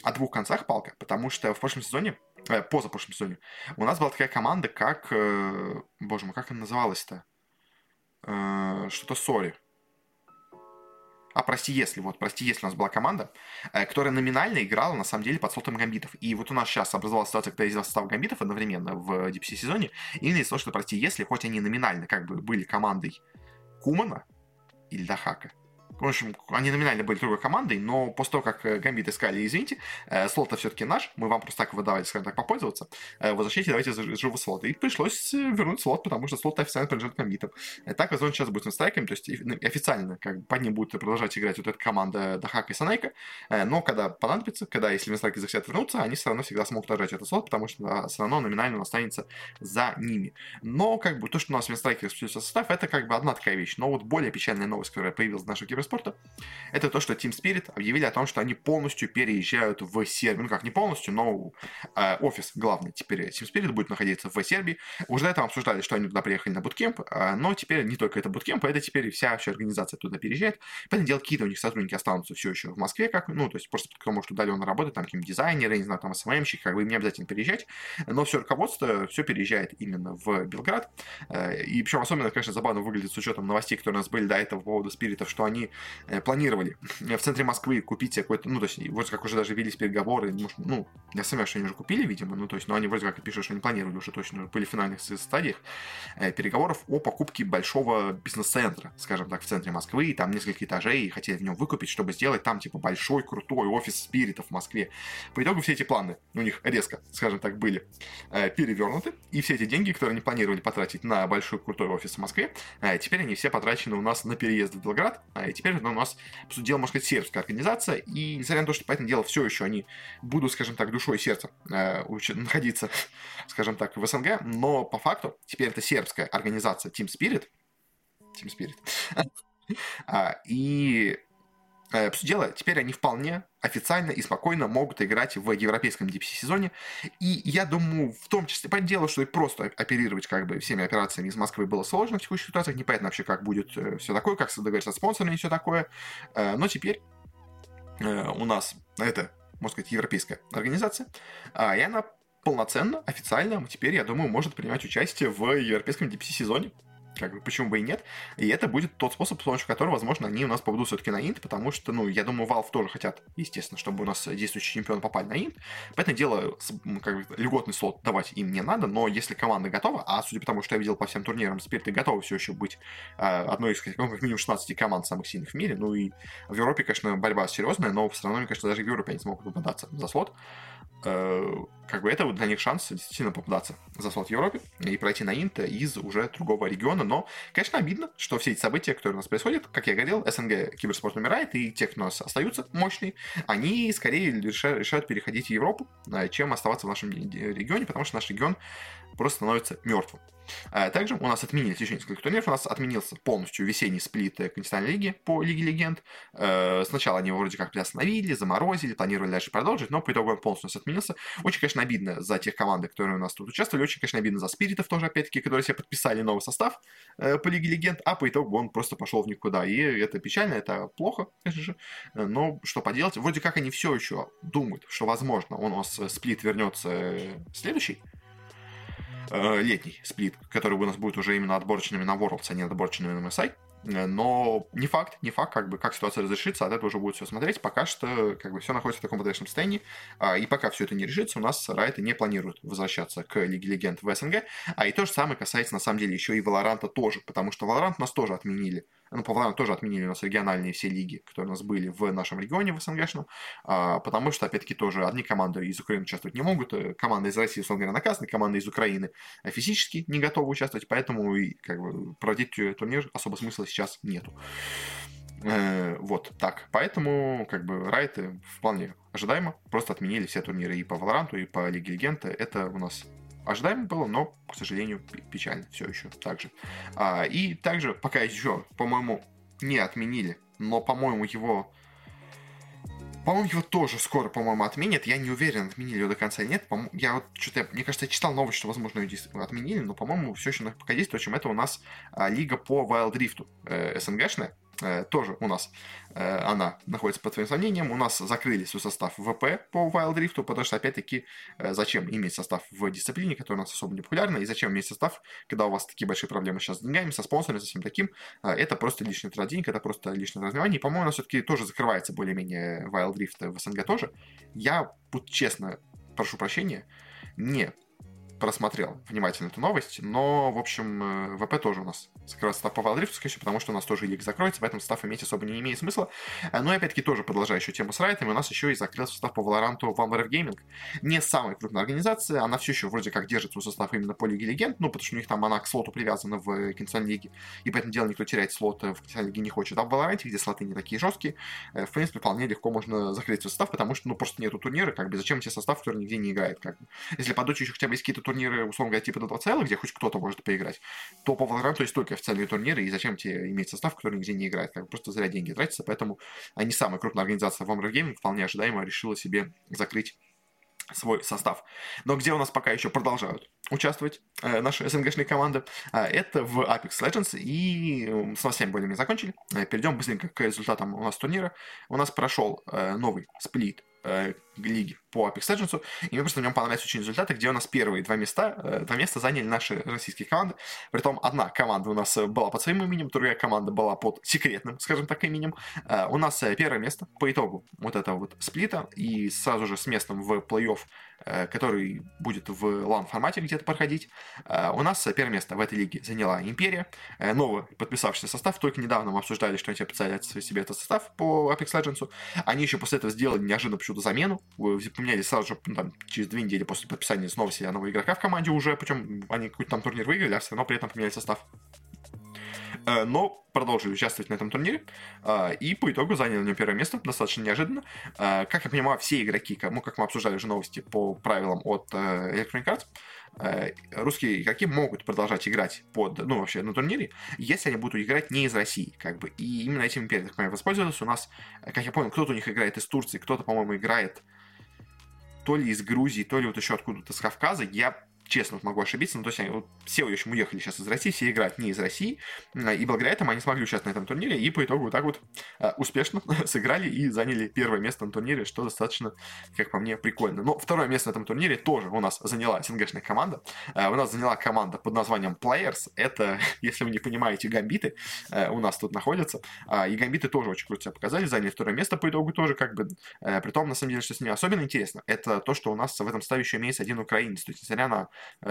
о двух концах палка, потому что в прошлом сезоне, э, позапрошлом сезоне, у нас была такая команда, как, э, боже мой, как она называлась-то? Э, что-то Сори. А прости, если, вот, прости, если у нас была команда, э, которая номинально играла, на самом деле, под слотом гамбитов. И вот у нас сейчас образовалась ситуация, когда есть состав гамбитов одновременно в DPC сезоне, именно из-за того, что, прости, если, хоть они номинально как бы были командой Кумана или Дахака, в общем, они номинально были другой командой, но после того, как э, Гамбит искали, извините, э, слот-то все-таки наш, мы вам просто так выдавали, скажем так, попользоваться, э, возвращайте, давайте живого слота. И пришлось вернуть слот, потому что слот официально принадлежит Гамбитам. Так, возможно, сейчас будет с страйками, то есть официально как бы, под ним будет продолжать играть вот эта команда Дахака и Санейка, но когда понадобится, когда, если Винстрайки захотят вернуться, они все равно всегда смогут отжать этот слот, потому что все равно номинально он останется за ними. Но, как бы, то, что у нас Винстрайки распустился состав, это как бы одна такая вещь. Но вот более печальная новость, которая появилась в нашем киберспорте, это то, что Team Spirit объявили о том, что они полностью переезжают в Сербию. Ну как, не полностью, но э, офис главный теперь Team Spirit будет находиться в Сербии. Уже до этого обсуждали, что они туда приехали на буткемп, э, но теперь не только это буткемп, а это теперь вся вообще организация туда переезжает. Понятное дело, какие-то у них сотрудники останутся все еще в Москве, как, ну, то есть просто кто может удаленно работать, там какие-нибудь дизайнеры, не знаю, там СММщики, как бы им не обязательно переезжать, но все руководство все переезжает именно в Белград. Э, и причем особенно, конечно, забавно выглядит с учетом новостей, которые у нас были до этого по поводу спиритов, что они планировали в центре Москвы купить какой-то, ну, то есть, вроде как уже даже велись переговоры, ну, я сомневаюсь, что они уже купили, видимо, ну, то есть, но они вроде как пишут, что они планировали уже точно, были в финальных стадиях э, переговоров о покупке большого бизнес-центра, скажем так, в центре Москвы, и там несколько этажей, и хотели в нем выкупить, чтобы сделать там, типа, большой, крутой офис спиритов в Москве. По итогу все эти планы у них резко, скажем так, были э, перевернуты, и все эти деньги, которые они планировали потратить на большой, крутой офис в Москве, э, теперь они все потрачены у нас на переезд в Белград, э, и теперь у нас, по сути дела, можно сказать, сербская организация, и несмотря на то, что, понятное дело, все еще они будут, скажем так, душой и сердцем э, находиться, <laughs> скажем так, в СНГ, но по факту теперь это сербская организация Team Spirit, Team Spirit, <laughs> а, и э, дела, теперь они вполне официально и спокойно могут играть в европейском DPC-сезоне. И я думаю, в том числе, по делу, что и просто оперировать как бы всеми операциями из Москвы было сложно в текущих ситуациях. Непонятно вообще, как будет э, все такое, как договориться с спонсорами и все такое. Э, но теперь у нас это, можно сказать, европейская организация, а, и она полноценно, официально, теперь, я думаю, может принимать участие в европейском DPC-сезоне. Как бы, почему бы и нет. И это будет тот способ, с помощью которого, возможно, они у нас попадут все-таки на инт, потому что, ну, я думаю, Valve тоже хотят, естественно, чтобы у нас действующие чемпионы попали на инт. Поэтому дело, как бы, льготный слот давать им не надо, но если команда готова, а судя по тому, что я видел по всем турнирам, теперь ты готова все еще быть э, одной из, ну, как минимум 16 команд самых сильных в мире, ну и в Европе, конечно, борьба серьезная, но все равно, мне кажется, даже в Европе они смогут попадаться за слот. Э, как бы это вот для них шанс действительно попадаться за слот в Европе и пройти на Инт из уже другого региона. Но, конечно, обидно, что все эти события, которые у нас происходят, как я говорил, СНГ киберспорт умирает, и те, кто у нас остаются мощные, они скорее решают, решают переходить в Европу, э, чем оставаться в нашем регионе, потому что наш регион просто становится мертвым. А также у нас отменились еще несколько турниров. У нас отменился полностью весенний сплит континентальной лиги по Лиге Легенд. Э, сначала они вроде как приостановили, заморозили, планировали дальше продолжить, но по итогу он полностью у нас отменился. Очень, конечно, обидно за тех команды, которые у нас тут участвовали. Очень, конечно, обидно за Спиритов тоже, опять-таки, которые себе подписали новый состав э, по Лиге Легенд, а по итогу он просто пошел в никуда. И это печально, это плохо, конечно же. Но что поделать? Вроде как они все еще думают, что, возможно, у нас сплит вернется следующий, э, летний сплит, который у нас будет уже именно отборочными на Worlds, а не отборочными на MSI. Э, но не факт, не факт, как бы, как ситуация разрешится, от этого уже будет все смотреть. Пока что, как бы, все находится в таком подвешенном состоянии, а, и пока все это не решится, у нас Райты не планируют возвращаться к Лиге Легенд в СНГ, а и то же самое касается, на самом деле, еще и Валоранта тоже, потому что Валорант нас тоже отменили ну, по плану тоже отменили у нас региональные все лиги, которые у нас были в нашем регионе, в СНГшном, а, потому что, опять-таки, тоже одни команды из Украины участвовать не могут, э, команды из России, условно говоря, наказаны, команды из Украины физически не готовы участвовать, поэтому и, как бы, проводить турнир особо смысла сейчас нету. Э, вот так. Поэтому, как бы, райты вполне ожидаемо. Просто отменили все турниры и по Валоранту, и по Лиге Легенда. Это у нас ожидаемо было, но, к сожалению, печально все еще так же. А, и также, пока еще, по-моему, не отменили, но, по-моему, его... По-моему, его тоже скоро, по-моему, отменят. Я не уверен, отменили его до конца или нет. Я вот что-то, мне кажется, я читал новость, что, возможно, ее отменили, но, по-моему, все еще пока действует. В общем, это у нас а, лига по Wild Rift э, СНГшная. Э, тоже у нас э, она находится под своим сомнением. У нас закрыли свой состав ВП по Wild Rift, потому что, опять-таки, э, зачем иметь состав в дисциплине, которая у нас особо не популярна, и зачем иметь состав, когда у вас такие большие проблемы сейчас с деньгами, со спонсорами, со всем таким. Это просто лишний трат денег, это просто лишнее развивание. И, по-моему, у нас все-таки тоже закрывается более-менее Wild Rift в СНГ тоже. Я, будь честно, прошу прощения, не просмотрел внимательно эту новость, но, в общем, ВП тоже у нас закрывается состав по Валдрифту, скорее потому что у нас тоже лиг закроется, поэтому состав иметь особо не имеет смысла. Э, но, опять-таки, тоже продолжая еще тему с райтами, у нас еще и закрылся состав по Valorant Valorant Gaming. Не самая крупная организация, она все еще вроде как держит свой состав именно по Лиге Легенд, ну, потому что у них там она к слоту привязана в Кинцан Лиге, и поэтому дело никто терять слот в Кинцан Лиге не хочет. А в Valorant, где слоты не такие жесткие, э, в принципе, вполне легко можно закрыть свой состав, потому что, ну, просто нету турнира, как бы, зачем тебе состав, который нигде не играет, как бы. Если по еще хотя бы есть какие-то условно говоря, типа Dota CL, где хоть кто-то может поиграть, то по Valorant есть только официальные турниры, и зачем тебе иметь состав, который нигде не играет, как просто зря деньги тратятся, поэтому они самая крупная организация в Amber Gaming вполне ожидаемо решила себе закрыть свой состав. Но где у нас пока еще продолжают участвовать э, наши СНГшные команды, э, это в Apex Legends, и э, с новостями более-менее закончили. Э, перейдем быстренько к результатам у нас турнира. У нас прошел э, новый сплит э, лиги по Apex Legends, и мне просто в нем понравились очень результаты, где у нас первые два места, э, два места заняли наши российские команды, притом одна команда у нас была под своим именем, другая команда была под секретным, скажем так, именем. Э, у нас э, первое место по итогу вот этого вот сплита, и сразу же с местом в плей-офф Э, который будет в лан-формате где-то проходить. Э, у нас первое место в этой лиге заняла Империя. Э, новый подписавшийся состав. Только недавно мы обсуждали, что они подписали себе этот состав по Apex Legends. Они еще после этого сделали неожиданно почему-то замену. Поменяли сразу же ну, там, через две недели после подписания снова себе нового игрока в команде уже. Причем они какой-то там турнир выиграли, а все равно при этом поменяли состав. Э, но продолжили участвовать на этом турнире э, и по итогу заняли на первое место, достаточно неожиданно. Э, как я понимаю, все игроки, ну, как мы обсуждали уже новости по правилам от Electronic Arts, русские игроки могут продолжать играть под, ну, вообще на турнире, если они будут играть не из России, как бы. И именно этим империя, так понимаю, воспользовалась. У нас, как я понял, кто-то у них играет из Турции, кто-то, по-моему, играет то ли из Грузии, то ли вот еще откуда-то с Кавказа. Я честно могу ошибиться, но то есть они, вот, все, в общем, уехали сейчас из России, все играют не из России, и благодаря этому они смогли участвовать на этом турнире, и по итогу вот так вот э, успешно <laughs> сыграли и заняли первое место на турнире, что достаточно, как по мне, прикольно. Но второе место на этом турнире тоже у нас заняла СНГшная команда. Э, у нас заняла команда под названием Players. Это, <laughs> если вы не понимаете, гамбиты э, у нас тут находятся. И гамбиты тоже очень круто себя показали, заняли второе место по итогу тоже, как бы, при том, на самом деле, что с ними особенно интересно, это то, что у нас в этом ставе еще имеется один украинец. То есть, несмотря на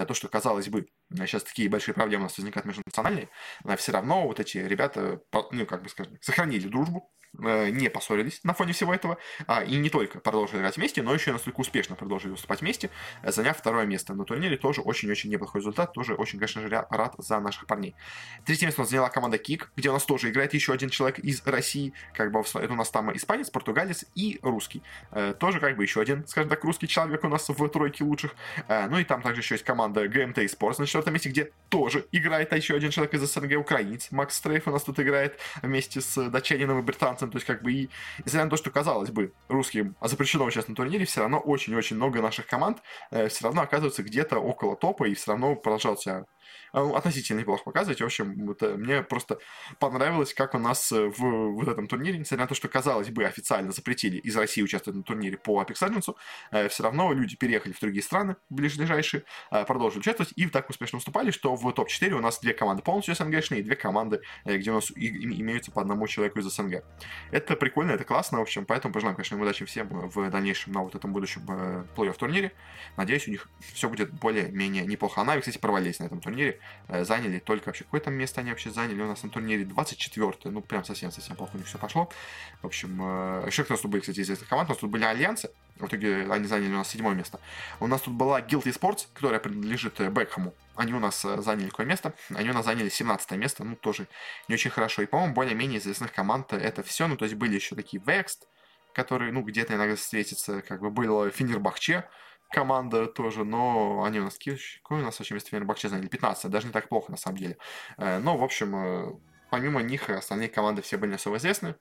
то, что, казалось бы, сейчас такие большие проблемы у нас возникают межнациональные, все равно вот эти ребята, ну, как бы скажем, сохранили дружбу, Э, не поссорились на фоне всего этого, а, и не только продолжили играть вместе, но еще настолько успешно продолжили выступать вместе, э, заняв второе место на турнире. Тоже очень-очень неплохой результат, тоже очень, конечно же, рад за наших парней. Третье место у нас заняла команда Кик, где у нас тоже играет еще один человек из России, как бы это у нас там испанец, португалец и русский. Э, тоже как бы еще один, скажем так, русский человек у нас в тройке лучших. Ну и там также еще есть команда GMT Sports на четвертом месте, где тоже играет еще один человек из СНГ, украинец. Макс Стрейф у нас тут играет вместе с датчанином и британцем то есть, как бы, и несмотря на то, что, казалось бы, русским запрещено сейчас на турнире, все равно очень-очень много наших команд э, все равно оказываются где-то около топа и все равно продолжают себя Э, относительно неплохо показывать. В общем, вот, э, мне просто понравилось, как у нас э, в вот этом турнире, несмотря на то, что, казалось бы, официально запретили из России участвовать на турнире по Apex Legends, все равно люди переехали в другие страны, ближайшие, продолжили участвовать и так успешно выступали, что в топ-4 у нас две команды полностью СНГшные и две команды, где у нас имеются по одному человеку из СНГ. Это прикольно, это классно, в общем, поэтому пожелаем, конечно, удачи всем в дальнейшем на вот этом будущем плей-офф турнире. Надеюсь, у них все будет более-менее неплохо. Она, кстати, провалились на этом турнире. Э, заняли только вообще, какое там место они вообще заняли у нас на турнире? 24 ну прям совсем-совсем плохо у них все пошло. В общем, э, еще кто у нас тут были, кстати, из этих команд, у нас тут были Альянсы, в итоге они заняли у нас седьмое место. У нас тут была Guilty Sports, которая принадлежит э, Бекхэму. Они у нас заняли какое место? Они у нас заняли 17 место, ну тоже не очень хорошо. И, по-моему, более-менее известных команд это все. Ну, то есть были еще такие Vexed, которые, ну, где-то иногда встретятся, как бы было Финербахче, команда тоже, но они у нас какое у нас вообще место Фенербахче заняли? 15, даже не так плохо на самом деле. Э, но, в общем, э, помимо них остальные команды все были особо известны.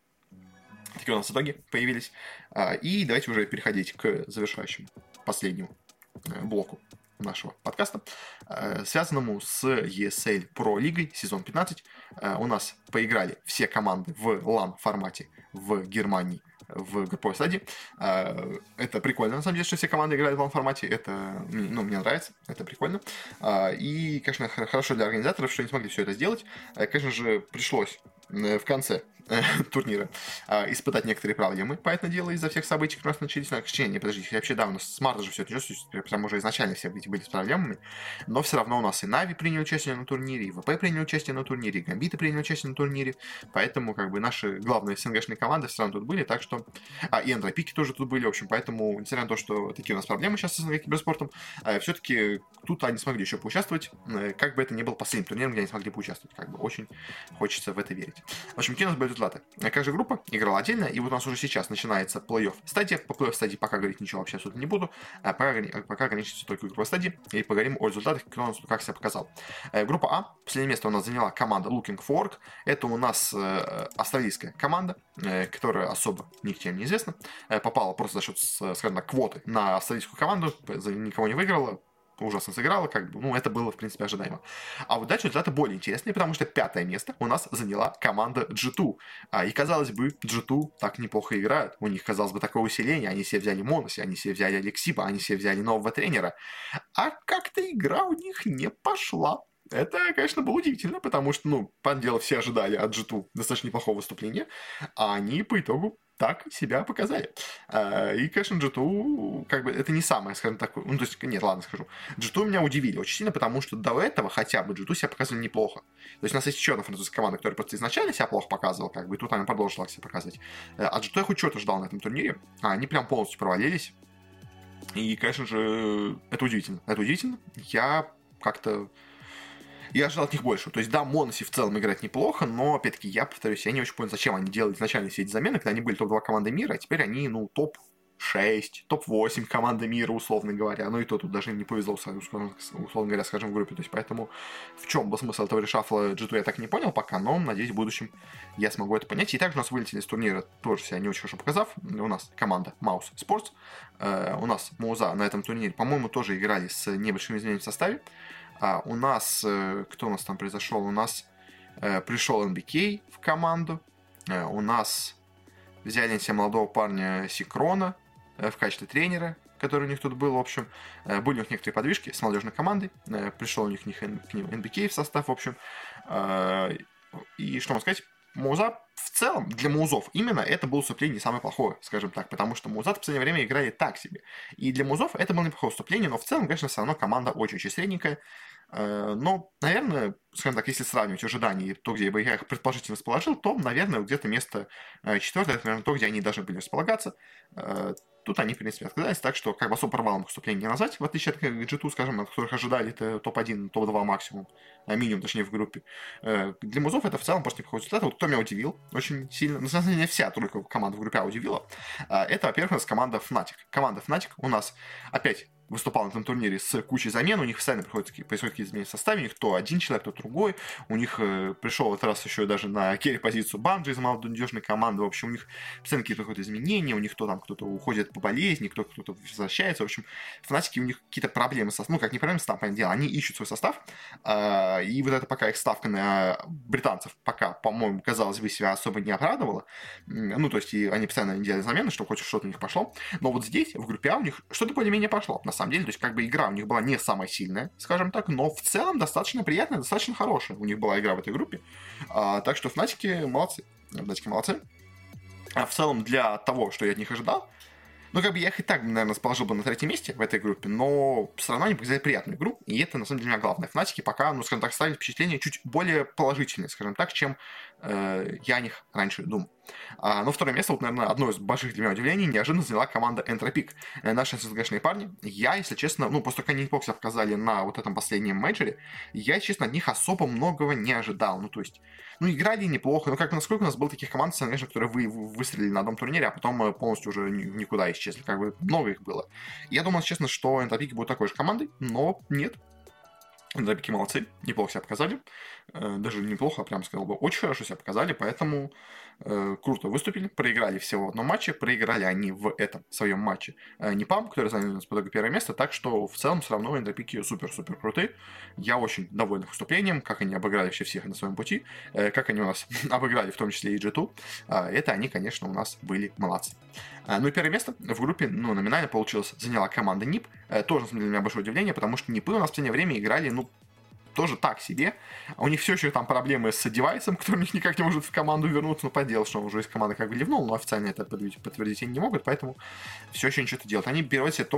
Такие у нас итоги появились. А, и давайте уже переходить к завершающему, последнему э, блоку нашего подкаста, связанному с ESL Pro Лигой сезон 15. У нас поиграли все команды в LAN формате в Германии в групповой стадии. А, это прикольно, на самом деле, что все команды играют в этом формате. Это, ну, мне нравится, это прикольно. А, и, конечно, хорошо для организаторов, что они смогли все это сделать. А, конечно же, пришлось э, в конце <laughs> турнира а, испытать некоторые проблемы, поэтому дело из-за всех событий, которые у нас начались. Точнее, не, подождите, вообще, да, у нас с марта же все это чувствуется, прям уже изначально все эти были с проблемами, но все равно у нас и Нави приняли участие на турнире, и ВП приняли участие на турнире, и Гамбиты приняли участие на турнире, поэтому, как бы, наши главные СНГшные команды все равно тут были, так что... А, и Андропики тоже тут были, в общем, поэтому, несмотря на то, что такие у нас проблемы сейчас с СНГ киберспортом, э, все-таки тут они смогли еще поучаствовать, э, как бы это ни был последним турниром, где они смогли поучаствовать, как бы, очень хочется в это верить. В общем, какие у нас были результаты? Как же группа играла отдельно, и вот у нас уже сейчас начинается плей-офф стадия. По плей-офф стадии пока говорить ничего вообще абсолютно не буду, а пока, пока ограничится только группа стадии, и поговорим о результатах, кто нас как себя показал. Э, группа А, последнее место у нас заняла команда Looking Forward. Это у нас э, австралийская команда, э, которая особо никем не известна. Попала просто за счет, скажем так, квоты на австралийскую команду, никого не выиграла, ужасно сыграла, как бы, ну, это было, в принципе, ожидаемо. А вот дальше результаты более интересные, потому что пятое место у нас заняла команда G2. А, и, казалось бы, G2 так неплохо играют. У них, казалось бы, такое усиление. Они себе взяли Моноси, они себе взяли Алексиба, они себе взяли нового тренера. А как-то игра у них не пошла. Это, конечно, было удивительно, потому что, ну, по дело, все ожидали от G2 достаточно неплохого выступления, а они по итогу так себя показали. А, и, конечно, G2, как бы, это не самое, скажем так, ну, то есть, нет, ладно, скажу. G2 меня удивили очень сильно, потому что до этого хотя бы G2 себя показывали неплохо. То есть, у нас есть еще одна французская команда, которая просто изначально себя плохо показывала, как бы, и тут она продолжила себя показывать. Э, а G2 я хоть что-то ждал на этом турнире, а они прям полностью провалились. И, конечно же, это удивительно. Это удивительно. Я как-то я ожидал от них больше. То есть, да, Моноси в целом играет неплохо, но, опять-таки, я повторюсь, я не очень понял, зачем они делали изначально все эти замены, когда они были топ-2 команды мира, а теперь они, ну, топ топ-6, топ-8 команды мира, условно говоря. Ну и то тут даже не повезло, условно говоря, скажем, в группе. То есть поэтому в чем был смысл этого решафла G2 я так не понял пока, но надеюсь в будущем я смогу это понять. И также у нас вылетели из турнира, тоже себя не очень хорошо показав. У нас команда Mouse Sports. Э, у нас Мауза на этом турнире, по-моему, тоже играли с небольшими изменениями в составе. А у нас, э, кто у нас там произошел? У нас э, пришел NBK в команду. Э, у нас взяли себе молодого парня Сикрона э, в качестве тренера, который у них тут был, в общем. Были у них некоторые подвижки с молодежной командой. Пришел у них, к ним NBK в состав, в общем. И что вам сказать? Муза в целом для музов именно это было вступление не самое плохое, скажем так, потому что муза в последнее время играли так себе. И для музов это было неплохое вступление, но в целом, конечно, все равно команда очень-очень средненькая. Э, но, наверное, скажем так, если сравнивать ожидания то, где бы я их предположительно расположил, то, наверное, где-то место э, четвертое, это, наверное, то, где они должны были располагаться. Э, тут они, в принципе, отказались, так что как бы особо провалом выступления не назвать, в отличие от G2, скажем, от которых ожидали это топ-1, топ-2 максимум, а минимум, точнее, в группе. Для музов это в целом просто неплохой результат. Вот кто меня удивил очень сильно, на самом деле, вся тройка команд в группе А удивила, это, во-первых, у нас команда Fnatic. Команда Fnatic у нас опять выступал на этом турнире с кучей замен, у них постоянно приходят, происходят какие-то изменения в составе, у них то один человек, то другой, у них э, пришел в этот раз еще даже на керри-позицию Банджи из молодежной команды, в общем, у них постоянно какие-то приходят изменения, у них то там кто-то уходит по болезни, кто кто-то возвращается, в общем, фанатики у них какие-то проблемы со ну, как не проблемы с составом, дело, они ищут свой состав, э, и вот это пока их ставка на британцев пока, по-моему, казалось бы, себя особо не обрадовала, ну, то есть и они постоянно делали замены, чтобы хоть что-то у них пошло, но вот здесь, в группе А, у них что-то более-менее пошло, на самом деле. То есть, как бы игра у них была не самая сильная, скажем так, но в целом достаточно приятная, достаточно хорошая. У них была игра в этой группе. А, так что Фнатики молодцы. Фнатики молодцы. А в целом, для того, что я от них ожидал, ну, как бы я их и так, наверное, расположил бы на третьем месте в этой группе, но все равно они показали приятную игру, и это, на самом деле, для меня главное. Фнатики пока, ну, скажем так, ставили впечатление чуть более положительное, скажем так, чем я о них раньше думал. А, но второе место, вот, наверное, одно из больших для меня удивлений, неожиданно заняла команда Entropiq. Э, наши СНГшные парни. Я, если честно, ну, после того, как они себя показали на вот этом последнем мейджоре, я, честно, от них особо многого не ожидал. Ну, то есть, ну, играли неплохо. Ну, как насколько у нас было таких команд, конечно, которые вы, выстрелили на одном турнире, а потом э, полностью уже никуда исчезли. Как бы много их было. Я думал, честно, что Entropik будут такой же командой, но нет. Дробики молодцы, неплохо себя показали. Э, даже неплохо, а прям сказал бы, очень хорошо себя показали, поэтому э, круто выступили, проиграли всего в одном матче, проиграли они в этом своем матче э, Непам, который занял у нас по итогу первое место, так что в целом все равно эндропики супер-супер крутые. Я очень доволен их выступлением, как они обыграли вообще всех на своем пути, э, как они у нас <laughs> обыграли в том числе и G2. Э, это они, конечно, у нас были молодцы. Э, ну и первое место в группе, ну, номинально получилось, заняла команда НИП. Э, тоже, на самом деле, меня большое удивление, потому что НИПы у нас в последнее время играли, ну, тоже так себе. У них все еще там проблемы с девайсом, <laughs> который у них никак не может в команду вернуться. Ну, поделал, что он уже из команды как бы ливнул, но официально это подтвердить, они не могут, поэтому все еще ничего делать. Они берут себе то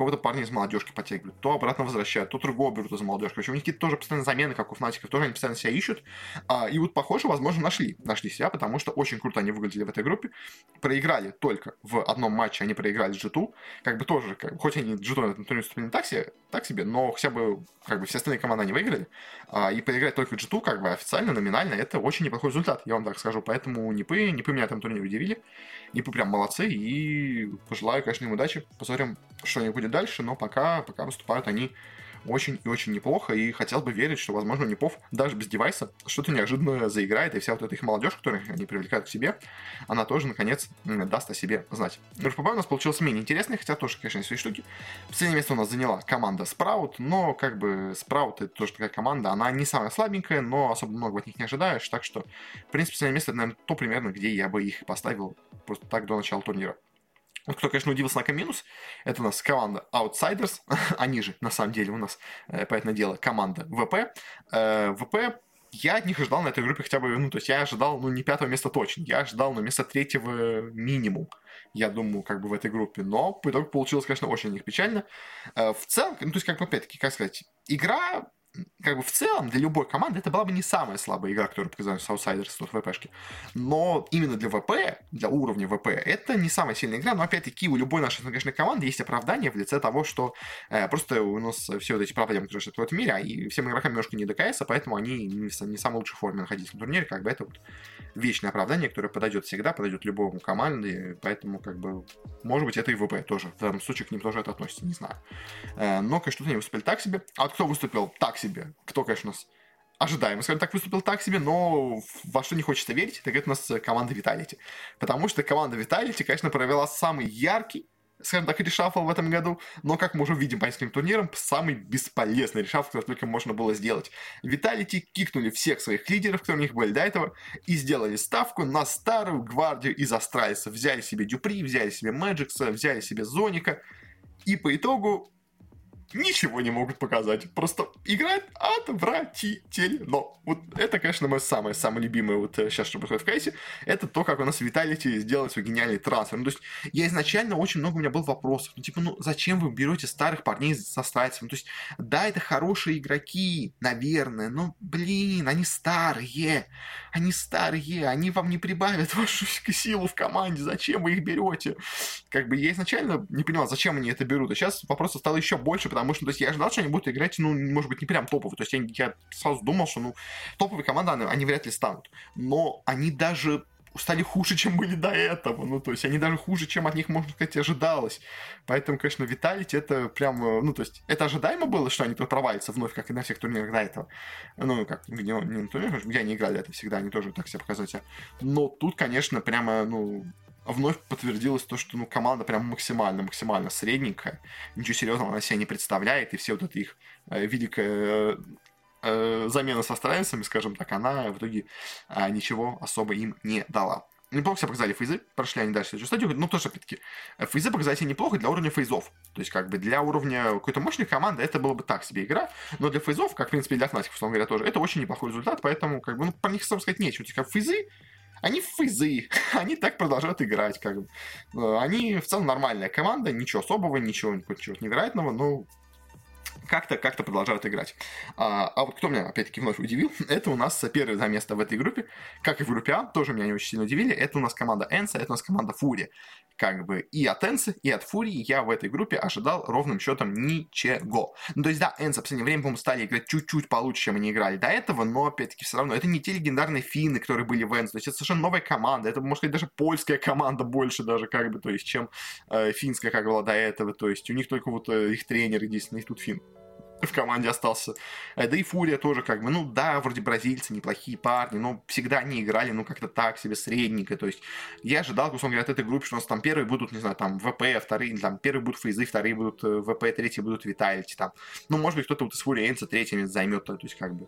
какого-то парня из молодежки подтягивают, то обратно возвращают, то другого берут из молодежки. В общем, у них какие-то тоже постоянно замены, как у Фнатиков, тоже они постоянно себя ищут. А, и вот, похоже, возможно, нашли. Нашли себя, потому что очень круто они выглядели в этой группе. Проиграли только в одном матче, они проиграли G2. Как бы тоже, как, хоть они G2 на этом турнире выступили так себе, так себе, но хотя бы как бы все остальные команды они выиграли. А, и проиграть только G2, как бы официально, номинально, это очень неплохой результат, я вам так скажу. Поэтому Нипы, Нипы меня этом турнире удивили. Нипы прям молодцы, и пожелаю, конечно, им удачи. Посмотрим, что они будет дальше, но пока, пока выступают они очень и очень неплохо, и хотел бы верить, что, возможно, Непов даже без девайса что-то неожиданное заиграет, и вся вот эта их молодежь, которую они привлекают к себе, она тоже, наконец, даст о себе знать. РФПБ у нас получился менее интересный, хотя тоже, конечно, свои штуки. Последнее место у нас заняла команда Спраут, но, как бы, Спраут это тоже такая команда, она не самая слабенькая, но особо много от них не ожидаешь, так что, в принципе, последнее место, это, наверное, то примерно, где я бы их поставил просто так до начала турнира. Кто, конечно, удивился на минус, это у нас команда Outsiders, <laughs> они же, на самом деле, у нас, э, понятное дело, команда ВП. Э, ВП я от них ожидал на этой группе хотя бы, ну, то есть я ожидал, ну, не пятого места точно, я ожидал, ну, места третьего минимум, я думаю, как бы в этой группе, но по итогу получилось, конечно, очень них печально. Э, в целом, ну, то есть, как бы, опять-таки, как сказать, игра как бы в целом для любой команды это была бы не самая слабая игра, которую показали в ВПшке. Но именно для ВП, для уровня ВП, это не самая сильная игра. Но опять-таки у любой нашей СНГшной команды есть оправдание в лице того, что э, просто у нас все вот эти проблемы, которые существуют в мире, а и всем игрокам немножко не до КС, поэтому они не, не в самой лучшей форме находились на турнире. Как бы это вот вечное оправдание, которое подойдет всегда, подойдет любому команде, поэтому как бы может быть это и ВП тоже. В данном случае к ним тоже это относится, не знаю. Э, но, конечно, тут они выступили так себе. А вот кто выступил так себе? Кто, конечно, нас ожидаемо, скажем так, выступил так себе, но во что не хочется верить, так это у нас команда Vitality. Потому что команда Vitality, конечно, провела самый яркий, скажем так, решафл в этом году, но, как мы уже видим по нескольким турнирам, самый бесполезный решафл, который только можно было сделать. Виталити кикнули всех своих лидеров, которые у них были до этого, и сделали ставку на старую гвардию из австралийцев. Взяли себе Дюпри, взяли себе Мэджикса, взяли себе Зоника, и по итогу ничего не могут показать. Просто играть отвратительно. Вот это, конечно, мое самое-самое любимое вот сейчас, что происходит в кейсе, это то, как у нас Виталити сделал свой гениальный трансфер. Ну, то есть, я изначально очень много у меня был вопросов. Ну, типа, ну, зачем вы берете старых парней со страйцем? То есть, да, это хорошие игроки, наверное, но, блин, они старые. Они старые, они вам не прибавят <laughs> вашу силу в команде. Зачем вы их берете? Как бы я изначально не понимал, зачем они это берут. А сейчас вопросов стало еще больше, потому потому что, то есть, я ожидал, что они будут играть, ну, может быть, не прям топовые, то есть, я, я сразу думал, что, ну, топовые команды, они, они вряд ли станут, но они даже стали хуже, чем были до этого. Ну, то есть, они даже хуже, чем от них, можно сказать, ожидалось. Поэтому, конечно, Виталити это прям, э, ну, то есть, это ожидаемо было, что они провалятся вновь, как и на всех турнирах до этого. Ну, как, не, не на турнирах, я не играл это всегда, они тоже так себя показывают. Но тут, конечно, прямо, ну, вновь подтвердилось то, что ну, команда прям максимально, максимально средненькая. Ничего серьезного она себя не представляет, и все вот это их э, великая э, замена со страйсами, скажем так, она в итоге э, ничего особо им не дала. Неплохо себя показали фейзы, прошли они дальше следующую стадию, но тоже, опять-таки, фейзы показали себя неплохо для уровня фейзов. То есть, как бы, для уровня какой-то мощной команды это было бы так себе игра, но для фейзов, как, в принципе, для Фнатиков, условно говоря, тоже, это очень неплохой результат, поэтому, как бы, ну, по них, собственно сказать, нечего. То есть, как фейзы, они фейзы, <laughs> они так продолжают играть, как бы. Э, они в целом нормальная команда, ничего особого, ничего, ничего невероятного, но как-то как продолжают играть. А, а вот кто меня, опять-таки, вновь удивил, <laughs> это у нас первое за место в этой группе, как и в группе А, тоже меня не очень сильно удивили, это у нас команда Энса, это у нас команда Фури. Как бы и от Энса, и от Фурии я в этой группе ожидал ровным счетом ничего. Ну, то есть, да, Энса в последнее время, по-моему, стали играть чуть-чуть получше, чем они играли до этого, но, опять-таки, все равно, это не те легендарные финны, которые были в Энсе, то есть, это совершенно новая команда, это, может сказать, даже польская команда больше даже, как бы, то есть, чем э, финская, как была до этого, то есть, у них только вот э, их тренер единственный, тут фин <laughs> в команде остался. Э, да и Фурия тоже как бы, ну да, вроде бразильцы, неплохие парни, но всегда они играли, ну как-то так себе, средненько. То есть я ожидал, условно говоря, от этой группы, что у нас там первые будут, не знаю, там ВП, вторые, там первые будут фейзы, вторые будут э, ВП, третьи будут Виталити там. Ну, может быть, кто-то вот из Фурии Энца третье займет, то есть как бы.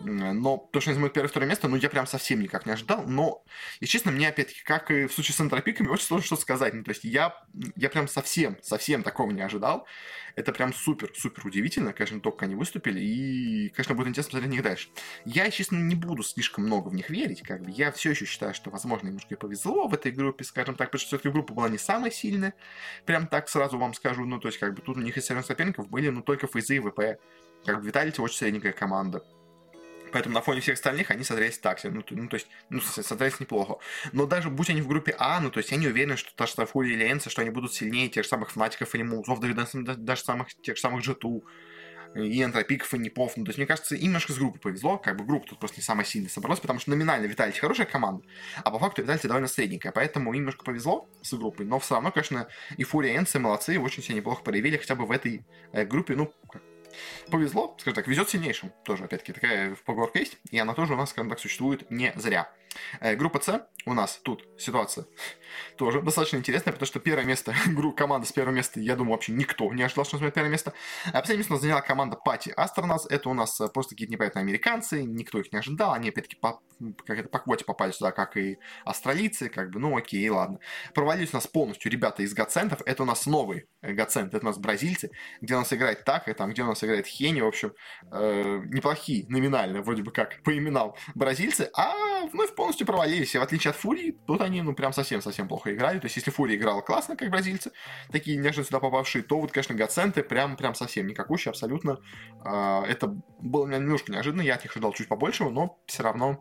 Но то, что они займут первое второе место, ну, я прям совсем никак не ожидал. Но, и честно, мне, опять-таки, как и в случае с антропиками, очень сложно что сказать. Ну, то есть я, я прям совсем, совсем такого не ожидал. Это прям супер, супер удивительно, конечно, только они выступили. И, конечно, будет интересно посмотреть на них дальше. Я, честно, не буду слишком много в них верить. Как бы. Я все еще считаю, что, возможно, немножко повезло в этой группе, скажем так, потому что все-таки группа была не самая сильная. Прям так сразу вам скажу. Ну, то есть, как бы тут у них из соперников были, ну, только фейзы и ВП. Как бы Виталити очень средненькая команда. Поэтому на фоне всех остальных они смотрелись так себе. Ну, ну, то есть, ну, смотрелись неплохо. Но даже будь они в группе А, ну, то есть я не уверен, что та же Фури или Энса, что они будут сильнее тех же самых Фнатиков или Музов, даже, даже самых, тех же самых Джету и Антропиков, и Непов. Ну, то есть, мне кажется, им немножко с группой повезло. Как бы группа тут просто не самая сильная собралась, потому что номинально Виталити хорошая команда, а по факту Виталити довольно средненькая. Поэтому им немножко повезло с группой. Но все равно, конечно, и Фурия и Энса молодцы, очень себя неплохо проявили хотя бы в этой э, группе. Ну, повезло, скажем так, везет сильнейшим. Тоже, опять-таки, такая поговорка есть, и она тоже у нас, скажем так, существует не зря. Э, группа С у нас тут ситуация тоже достаточно интересная, потому что первое место, <laughs> команда с первого места, я думаю, вообще никто не ожидал, что займет первое место. А последнее место у нас заняла команда Пати Астронас. Это у нас э, просто какие-то непонятные американцы, никто их не ожидал. Они, опять-таки, по, как это, по квоте попали сюда, как и австралийцы, как бы, ну окей, ладно. Провалились у нас полностью ребята из Гацентов. Это у нас новый э, Гацент, это у нас бразильцы, где у нас играет Так, и там, где у нас играет Хени, в общем, э, неплохие номинально, вроде бы как, по именам бразильцы, а вновь полностью провалились. И в отличие от Фурии, тут они, ну, прям совсем-совсем плохо играли. То есть, если Фурия играла классно, как бразильцы, такие неожиданно сюда попавшие, то вот, конечно, Гаценты прям, прям совсем никакущие, абсолютно. А, это было немножко неожиданно, я от них ожидал чуть побольше, но все равно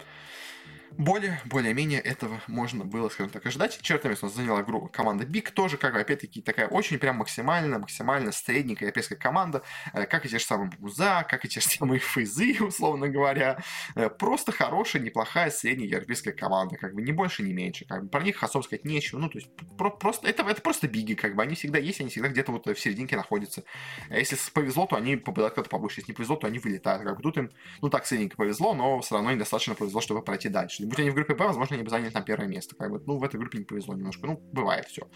более, более-менее этого можно было, скажем так, ожидать. Четвертое место заняла группа команда Биг, тоже, как бы, опять-таки, такая очень прям максимально, максимально средненькая европейская команда, э, как и те же самые Буза, как и те же самые Фейзы, <laughs> условно говоря. Э, просто хорошая, неплохая средняя европейская команда, как бы, ни больше, ни меньше. Как бы, про них особо сказать нечего, ну, то есть, про- просто, это, это просто биги, как бы, они всегда есть, они всегда где-то вот в серединке находятся. Если повезло, то они попадают куда-то побольше, если не повезло, то они вылетают, как бы, тут им, ну, так средненько повезло, но все равно недостаточно повезло, чтобы пройти дальше. Будь они в группе Б, возможно, они бы заняли там первое место. Как бы, ну, в этой группе не повезло немножко. Ну, бывает все.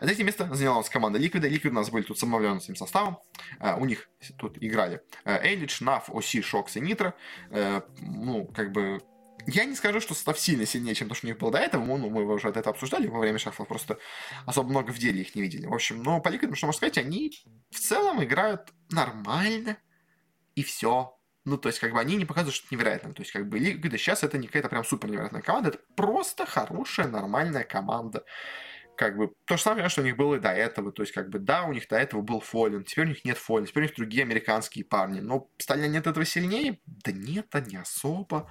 А третье место заняла у нас команда Liquid. Liquid у нас были тут с обновленным своим составом. Э, у них тут играли EliGE, NAF, oSee, shox и nitr0. Э, ну, как бы я не скажу, что состав сильно сильнее, чем то, что у них был до этого. Ну, мы уже это обсуждали во время шафла, просто особо много в деле их не видели. В общем, но по Ликвидам, что можно сказать, они в целом играют нормально, и все. Ну, то есть, как бы они не показывают что-то невероятное. То есть, как бы Лига сейчас это не какая-то прям супер невероятная команда, это просто хорошая, нормальная команда. Как бы то же самое, что у них было и до этого. То есть, как бы, да, у них до этого был Фоллин, теперь у них нет Фоллин, теперь у них другие американские парни. Но стали они от этого сильнее? Да нет, а не особо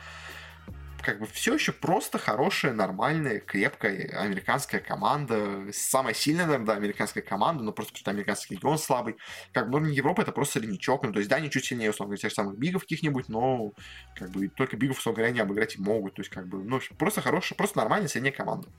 как бы все еще просто хорошая, нормальная, крепкая американская команда. Самая сильная, наверное, да, американская команда, но просто потому что американский регион слабый. Как бы уровень Европы это просто среднячок. Ну, то есть, да, они чуть сильнее, условно говоря, тех самых бигов каких-нибудь, но как бы только бигов, условно говоря, не обыграть и могут. То есть, как бы, ну, просто хорошая, просто нормальная средняя команда.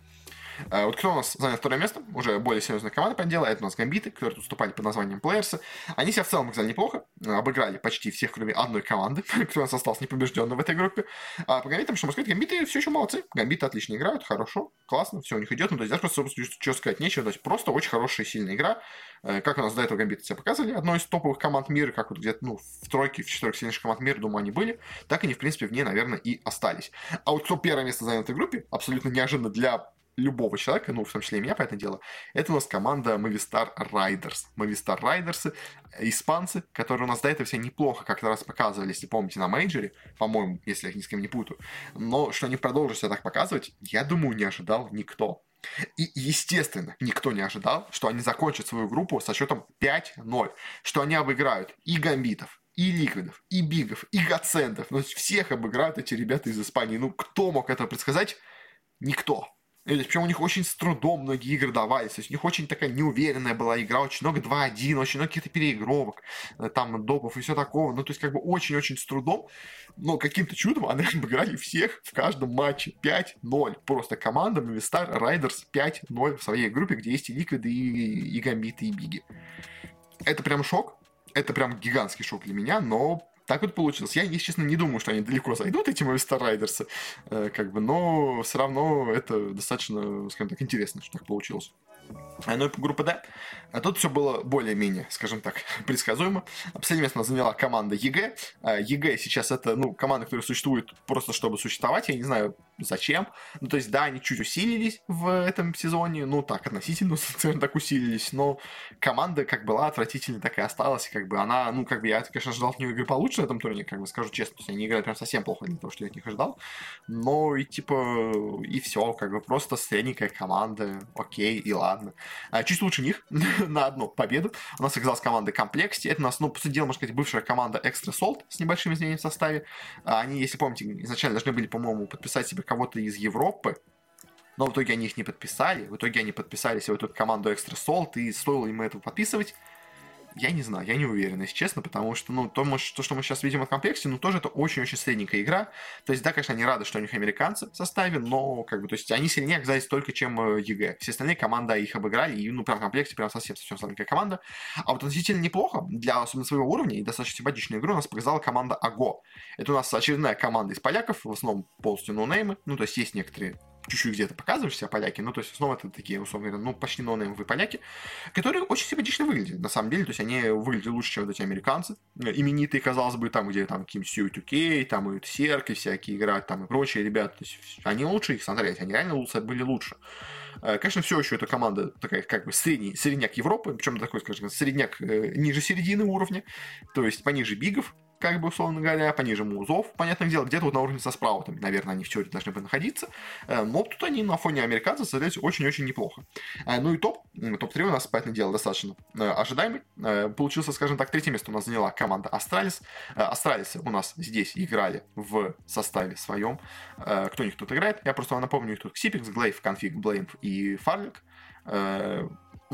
А вот кто у нас занял второе место, уже более серьезная команда по это у нас Гамбиты, которые тут выступали под названием Плеерсы. Они себя в целом показали неплохо, обыграли почти всех, кроме одной команды, <laughs> кто у нас остался непобежденным в этой группе. А по Гамбитам, что можно сказать, Гамбиты все еще молодцы, Гамбиты отлично играют, хорошо, классно, все у них идет, ну, то есть даже просто что сказать нечего, то есть просто очень хорошая, сильная игра, э, как у нас до этого Гамбиты себя показывали, одной из топовых команд мира, как вот где-то, ну, в тройке, в четверке сильнейших команд мира, думаю, они были, так они, в принципе, в ней, наверное, и остались. А вот кто первое место занял в этой группе, абсолютно неожиданно для любого человека, ну, в том числе и меня, по этому делу, это у нас команда Movistar Riders. Movistar Riders, испанцы, которые у нас до этого все неплохо как-то раз показывали, если помните, на мейджоре, по-моему, если я ни с кем не путаю. Но что они продолжат себя так показывать, я думаю, не ожидал никто. И, естественно, никто не ожидал, что они закончат свою группу со счетом 5-0, что они обыграют и гамбитов, и ликвидов, и бигов, и гацентов. Ну, всех обыграют эти ребята из Испании. Ну, кто мог это предсказать? Никто. Причем у них очень с трудом многие игры давались. То есть у них очень такая неуверенная была игра, очень много 2-1, очень много каких-то переигровок, э, там, допов и все такого. Ну, то есть как бы очень-очень с трудом. Но каким-то чудом они <laughs> обыграли всех в каждом матче 5-0. Просто команда Movistar Riders 5-0 в своей группе, где есть и Ликвиды, и, и Гамбиты, и Биги. Это прям шок. Это прям гигантский шок для меня, но так вот получилось. Я, если честно, не думаю, что они далеко зайдут, эти Movistar Riders, э, как бы, но все равно это достаточно, скажем так, интересно, что так получилось. Ну и по группе D. А тут все было более-менее, скажем так, <laughs> предсказуемо. Последнее место заняла команда EG. А, EG сейчас это, ну, команда, которая существует просто чтобы существовать. Я не знаю, зачем. Ну, то есть, да, они чуть усилились в этом сезоне. Ну, так, относительно, <laughs> скажем так, усилились. Но команда как была отвратительной, так и осталась. Как бы она, ну, как бы я, конечно, ожидал от нее игры получше на этом турнире, как бы скажу честно. То есть, они играют прям совсем плохо для того, что я от них ожидал. Но и типа, и все, как бы просто средненькая команда. Окей, и ладно. А, чуть лучше них <laughs> на одну победу. У нас оказалась команда Complexity. Это у нас, ну, по сути дела, можно сказать, бывшая команда Extra Salt с небольшим изменением в составе. А, они, если помните, изначально должны были, по-моему, подписать себе кого-то из Европы. Но в итоге они их не подписали. В итоге они подписали себе вот эту команду Extra Salt, и стоило им этого подписывать. Я не знаю, я не уверен, если честно, потому что, ну, то, то что мы сейчас видим от Complexity, ну, тоже это очень-очень средненькая игра. То есть, да, конечно, они рады, что у них американцы в составе, но, как бы, то есть, они сильнее оказались только, чем EG. Все остальные команды их обыграли, и, ну, прям Complexity прям совсем-совсем слабенькая команда. А вот относительно неплохо, для особенно своего уровня, и достаточно симпатичную игру у нас показала команда АГО. Это у нас очередная команда из поляков, в основном полностью ноунеймы, ну, то есть, есть некоторые чуть-чуть где-то показываешь себя поляки, ну, то есть, снова это такие, условно говоря, ну, почти нонеймовые поляки, которые очень симпатично выглядят, на самом деле, то есть, они выглядят лучше, чем вот эти американцы, именитые, казалось бы, там, где там какие-нибудь Сью там, и Серки всякие играют, там, и прочие ребята, то есть, они лучше их смотреть, они реально лучше, были лучше. Э, конечно, все еще эта команда такая, как бы, средний, средняк Европы, причем такой, скажем, средняк э, ниже середины уровня, то есть, пониже бигов, как бы, условно говоря, пониже музов, понятное дело, где-то вот на уровне со спраутами, наверное, они в теории должны бы находиться, э, но тут они на фоне американцев смотрелись очень-очень неплохо. Э, ну и топ, топ-3 у нас, понятное дело, достаточно э, ожидаемый. Получился, скажем так, третье место у нас заняла команда Астралис. Астралисы у нас здесь играли в составе своем. Кто у них тут играет? Я просто вам напомню, их тут Xyp9x, gla1ve, k0nfig, blameF и Farlig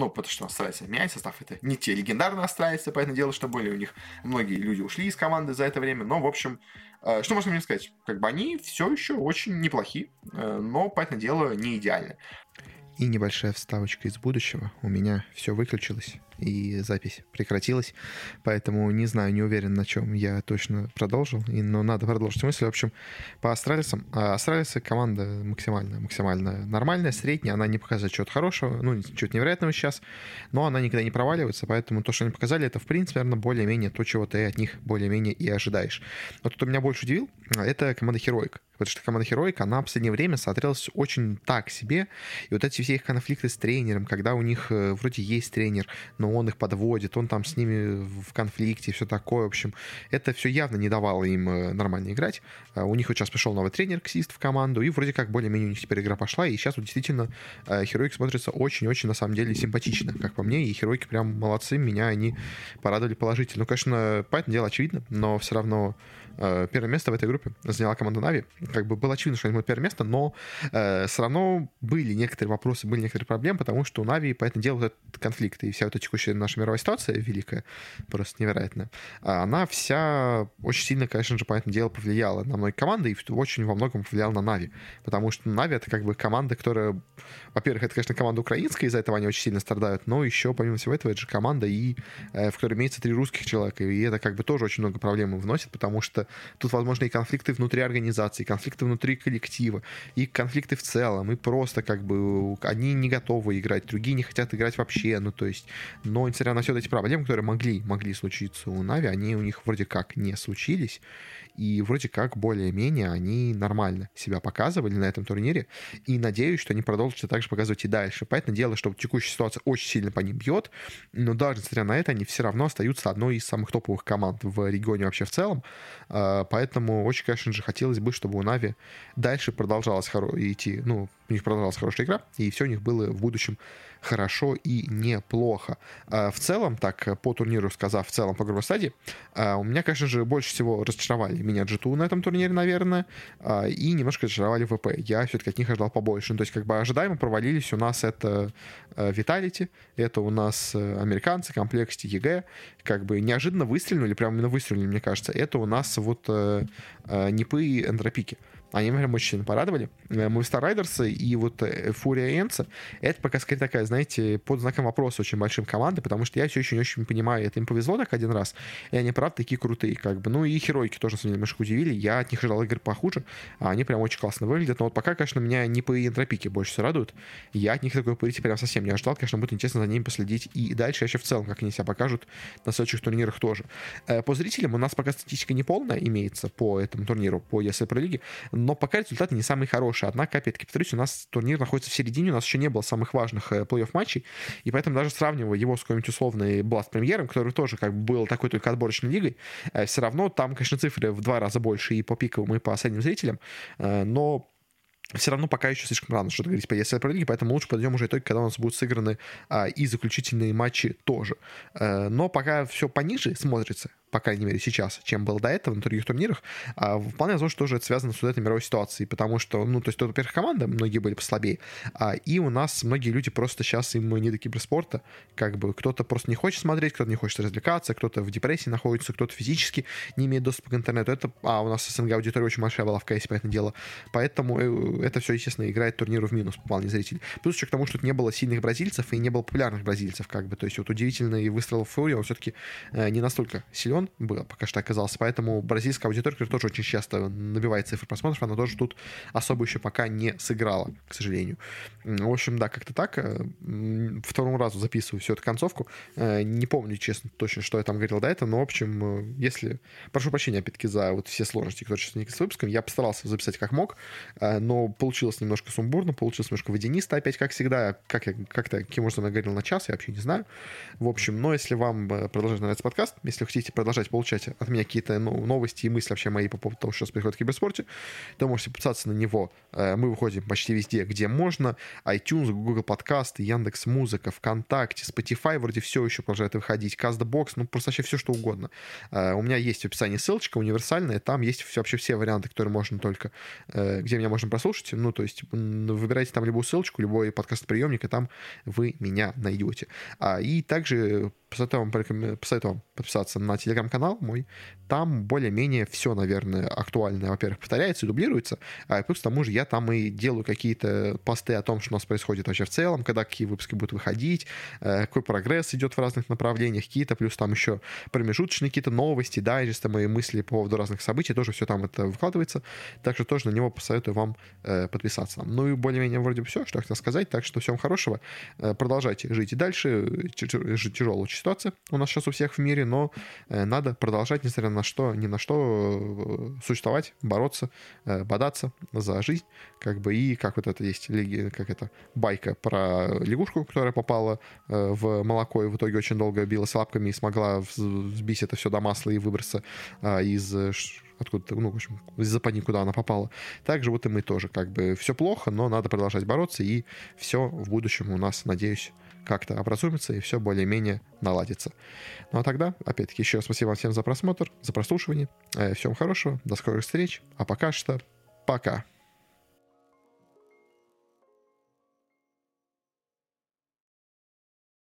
ну, потому что Астралисы меняет состав, это не те легендарные Астралисы, понятное дело, что были у них. Многие люди ушли из команды за это время, но, в общем, э, что можно мне сказать? Как бы они все еще очень неплохие, э, но, понятное дело, не идеальны. И небольшая вставочка из будущего. У меня все выключилось и запись прекратилась. Поэтому не знаю, не уверен, на чем я точно продолжил. И, но надо продолжить мысль. В общем, по Астралисам. А Астралисы команда максимально, максимально нормальная, средняя. Она не показывает чего-то хорошего, ну, чего-то невероятного сейчас, но она никогда не проваливается. Поэтому то, что они показали, это, в принципе, наверное, более-менее то, чего ты от них более-менее и ожидаешь. Вот кто меня больше удивил, это команда Heroic. Потому что команда Heroic, она в последнее время смотрелась очень так себе. И вот эти все их конфликты с тренером, когда у них э, вроде есть тренер, но он их подводит, он там с ними в конфликте, все такое. В общем, это все явно не давало им э, нормально играть. А у них вот сейчас пришел новый тренер, Ксист, в команду, и вроде как более-менее у них теперь игра пошла, и сейчас вот действительно Хероик смотрится очень-очень, на самом деле, симпатично, как по мне, и Херойки прям молодцы, меня они порадовали положительно. Ну, конечно, понятное дело, очевидно, но все равно Э, первое место в этой группе заняла команда Нави. Как бы было очевидно, что они будут первое место, но э, все равно были некоторые вопросы, были некоторые проблемы, потому что у Нави, поэтому дело, вот этот конфликт и вся эта текущая наша мировая ситуация великая, просто невероятная, она вся очень сильно, конечно же, понятное дело, повлияла на многие команды и очень во многом повлияла на Нави, потому что Нави это как бы команда, которая, во-первых, это, конечно, команда украинская, из-за этого они очень сильно страдают, но еще, помимо всего этого, это же команда, и, э, в которой имеется три русских человека, и это как бы тоже очень много проблем вносит, потому что тут, возможно, и конфликты внутри организации, конфликты внутри коллектива, и конфликты в целом, и просто как бы одни не готовы играть, другие не хотят играть вообще, ну то есть, но несмотря на все эти проблемы, которые могли, могли случиться у Нави, они у них вроде как не случились, и вроде как более-менее они нормально себя показывали на этом турнире, и надеюсь, что они продолжат так же показывать и дальше. Поэтому дело, что текущая ситуация очень сильно по ним бьет, но даже несмотря на это, они все равно остаются одной из самых топовых команд в регионе вообще в целом, а, поэтому очень, конечно же, хотелось бы, чтобы у Нави дальше продолжалась хоро- идти, ну, у них продолжалась хорошая игра, и все у них было в будущем хорошо и неплохо. А, в целом, так, по турниру сказав, в целом по групповой а, у меня, конечно же, больше всего разочаровали меня G2 на этом турнире, наверное, а, и немножко разочаровали ВП. Я все-таки от них ожидал побольше. Ну, то есть, как бы ожидаемо провалились у нас это Vitality, это у нас американцы, Complexity, EG, как бы неожиданно выстрелили, прямо именно выстрелили, мне кажется. Это у нас вот Нипы и Энтропики. Они прям очень сильно порадовали. Movistar э, Riders и вот Фурия Энца это пока скорее такая, знаете, под знаком вопроса очень большим команды, потому что я все очень-очень понимаю, это им повезло так один раз, и они, правда, такие крутые, как бы. Ну и Херойки тоже, на немножко удивили. Я от них ожидал игр похуже, а они прям очень классно выглядят. Но вот пока, конечно, меня не по энтропике больше всего радуют. Я от них такой пойти прям совсем не ожидал. Конечно, будет интересно за ними последить. И дальше еще в целом, как они себя покажут на следующих турнирах тоже. Э, по зрителям у нас пока статистика не полная имеется по этому турниру, по ESL Pro League но пока результаты не самые хорошие. Однако, опять-таки, повторюсь, у нас турнир находится в середине, у нас еще не было самых важных э, плей-офф матчей, и поэтому даже сравнивая его с какой-нибудь условной Blast премьером, который тоже как бы был такой только отборочной лигой, э, все равно там, конечно, цифры в два раза больше и по пиковым, и по средним зрителям, э, но все равно пока еще слишком рано что-то говорить по ESL Pro League, поэтому лучше подойдем уже итоги, когда у нас будут сыграны а, и заключительные матчи тоже. А, но пока все пониже смотрится, по крайней мере, сейчас, чем было до этого на других турнирах, а, вполне возможно, что тоже это связано с вот этой мировой ситуацией, потому что, ну, то есть, тут, во-первых, команда, многие были послабее, а, и у нас многие люди просто сейчас им не до киберспорта, как бы кто-то просто не хочет смотреть, кто-то не хочет развлекаться, кто-то в депрессии находится, кто-то физически не имеет доступа к интернету. Это, а у нас СНГ аудитория очень большая была в кейсе, поэтому дело. Поэтому э, это все, естественно, играет турниру в минус по плане зрителей. Плюс еще к тому, что не было сильных бразильцев и не было популярных бразильцев, как бы. То есть вот удивительный выстрел в Фури, он все-таки э, не настолько силен, он был, пока что оказался. Поэтому бразильская аудитория, тоже очень часто набивает цифры просмотров, она тоже тут особо еще пока не сыграла, к сожалению. В общем, да, как-то так. Э, второму разу записываю всю эту концовку. Э, не помню, честно, точно, что я там говорил до этого, но, в общем, э, если... Прошу прощения, опять-таки, за вот все сложности, которые сейчас с выпуском. Я постарался записать как мог, но получилось немножко сумбурно, получилось немножко водянисто, опять, как всегда. Как я, как-то, каким образом я говорил на час, я вообще не знаю. В общем, но если вам продолжает нравиться подкаст, если хотите продолжать продолжать получать от меня какие-то ну, новости и мысли вообще мои по поводу того, что происходит в киберспорте, то можете подписаться на него. Э, мы выходим почти везде, где можно. iTunes, Google подкасты, Яндекс Музыка, ВКонтакте, Spotify вроде все еще продолжает выходить, CastBox, ну просто вообще все что угодно. Э, у меня есть в описании ссылочка универсальная, там есть вообще все варианты, которые можно только, э, где меня можно прослушать. Ну, то есть выбирайте там любую ссылочку, любой подкаст-приемник, и там вы меня найдете. А, и также посоветую вам, посоветую вам подписаться на телеграм-канал мой. Там более-менее все, наверное, актуальное, во-первых, повторяется и дублируется. А плюс к тому же я там и делаю какие-то посты о том, что у нас происходит вообще в целом, когда какие выпуски будут выходить, э, какой прогресс идет в разных направлениях, какие-то, плюс там еще промежуточные какие-то новости, дайджесты, мои мысли по поводу разных событий, тоже все там это выкладывается. Так что тоже на него посоветую вам э, подписаться. Ну и более-менее вроде все, что я хотел сказать. Так что всем хорошего. Э, продолжайте жить и дальше. Тяжелая ситуация у нас сейчас у всех в мире, но надо продолжать, несмотря на что, ни на что существовать, бороться, бодаться за жизнь, как бы, и как вот это есть, как это, байка про лягушку, которая попала в молоко и в итоге очень долго билась лапками и смогла взбить это все до масла и выбраться из откуда-то, ну, в общем, из западни, куда она попала. Также вот и мы тоже, как бы, все плохо, но надо продолжать бороться, и все в будущем у нас, надеюсь, как-то образумится, и все более-менее наладится. Ну а тогда, опять-таки, еще раз спасибо всем за просмотр, за прослушивание. Э, всем хорошего, до скорых встреч, а пока что пока.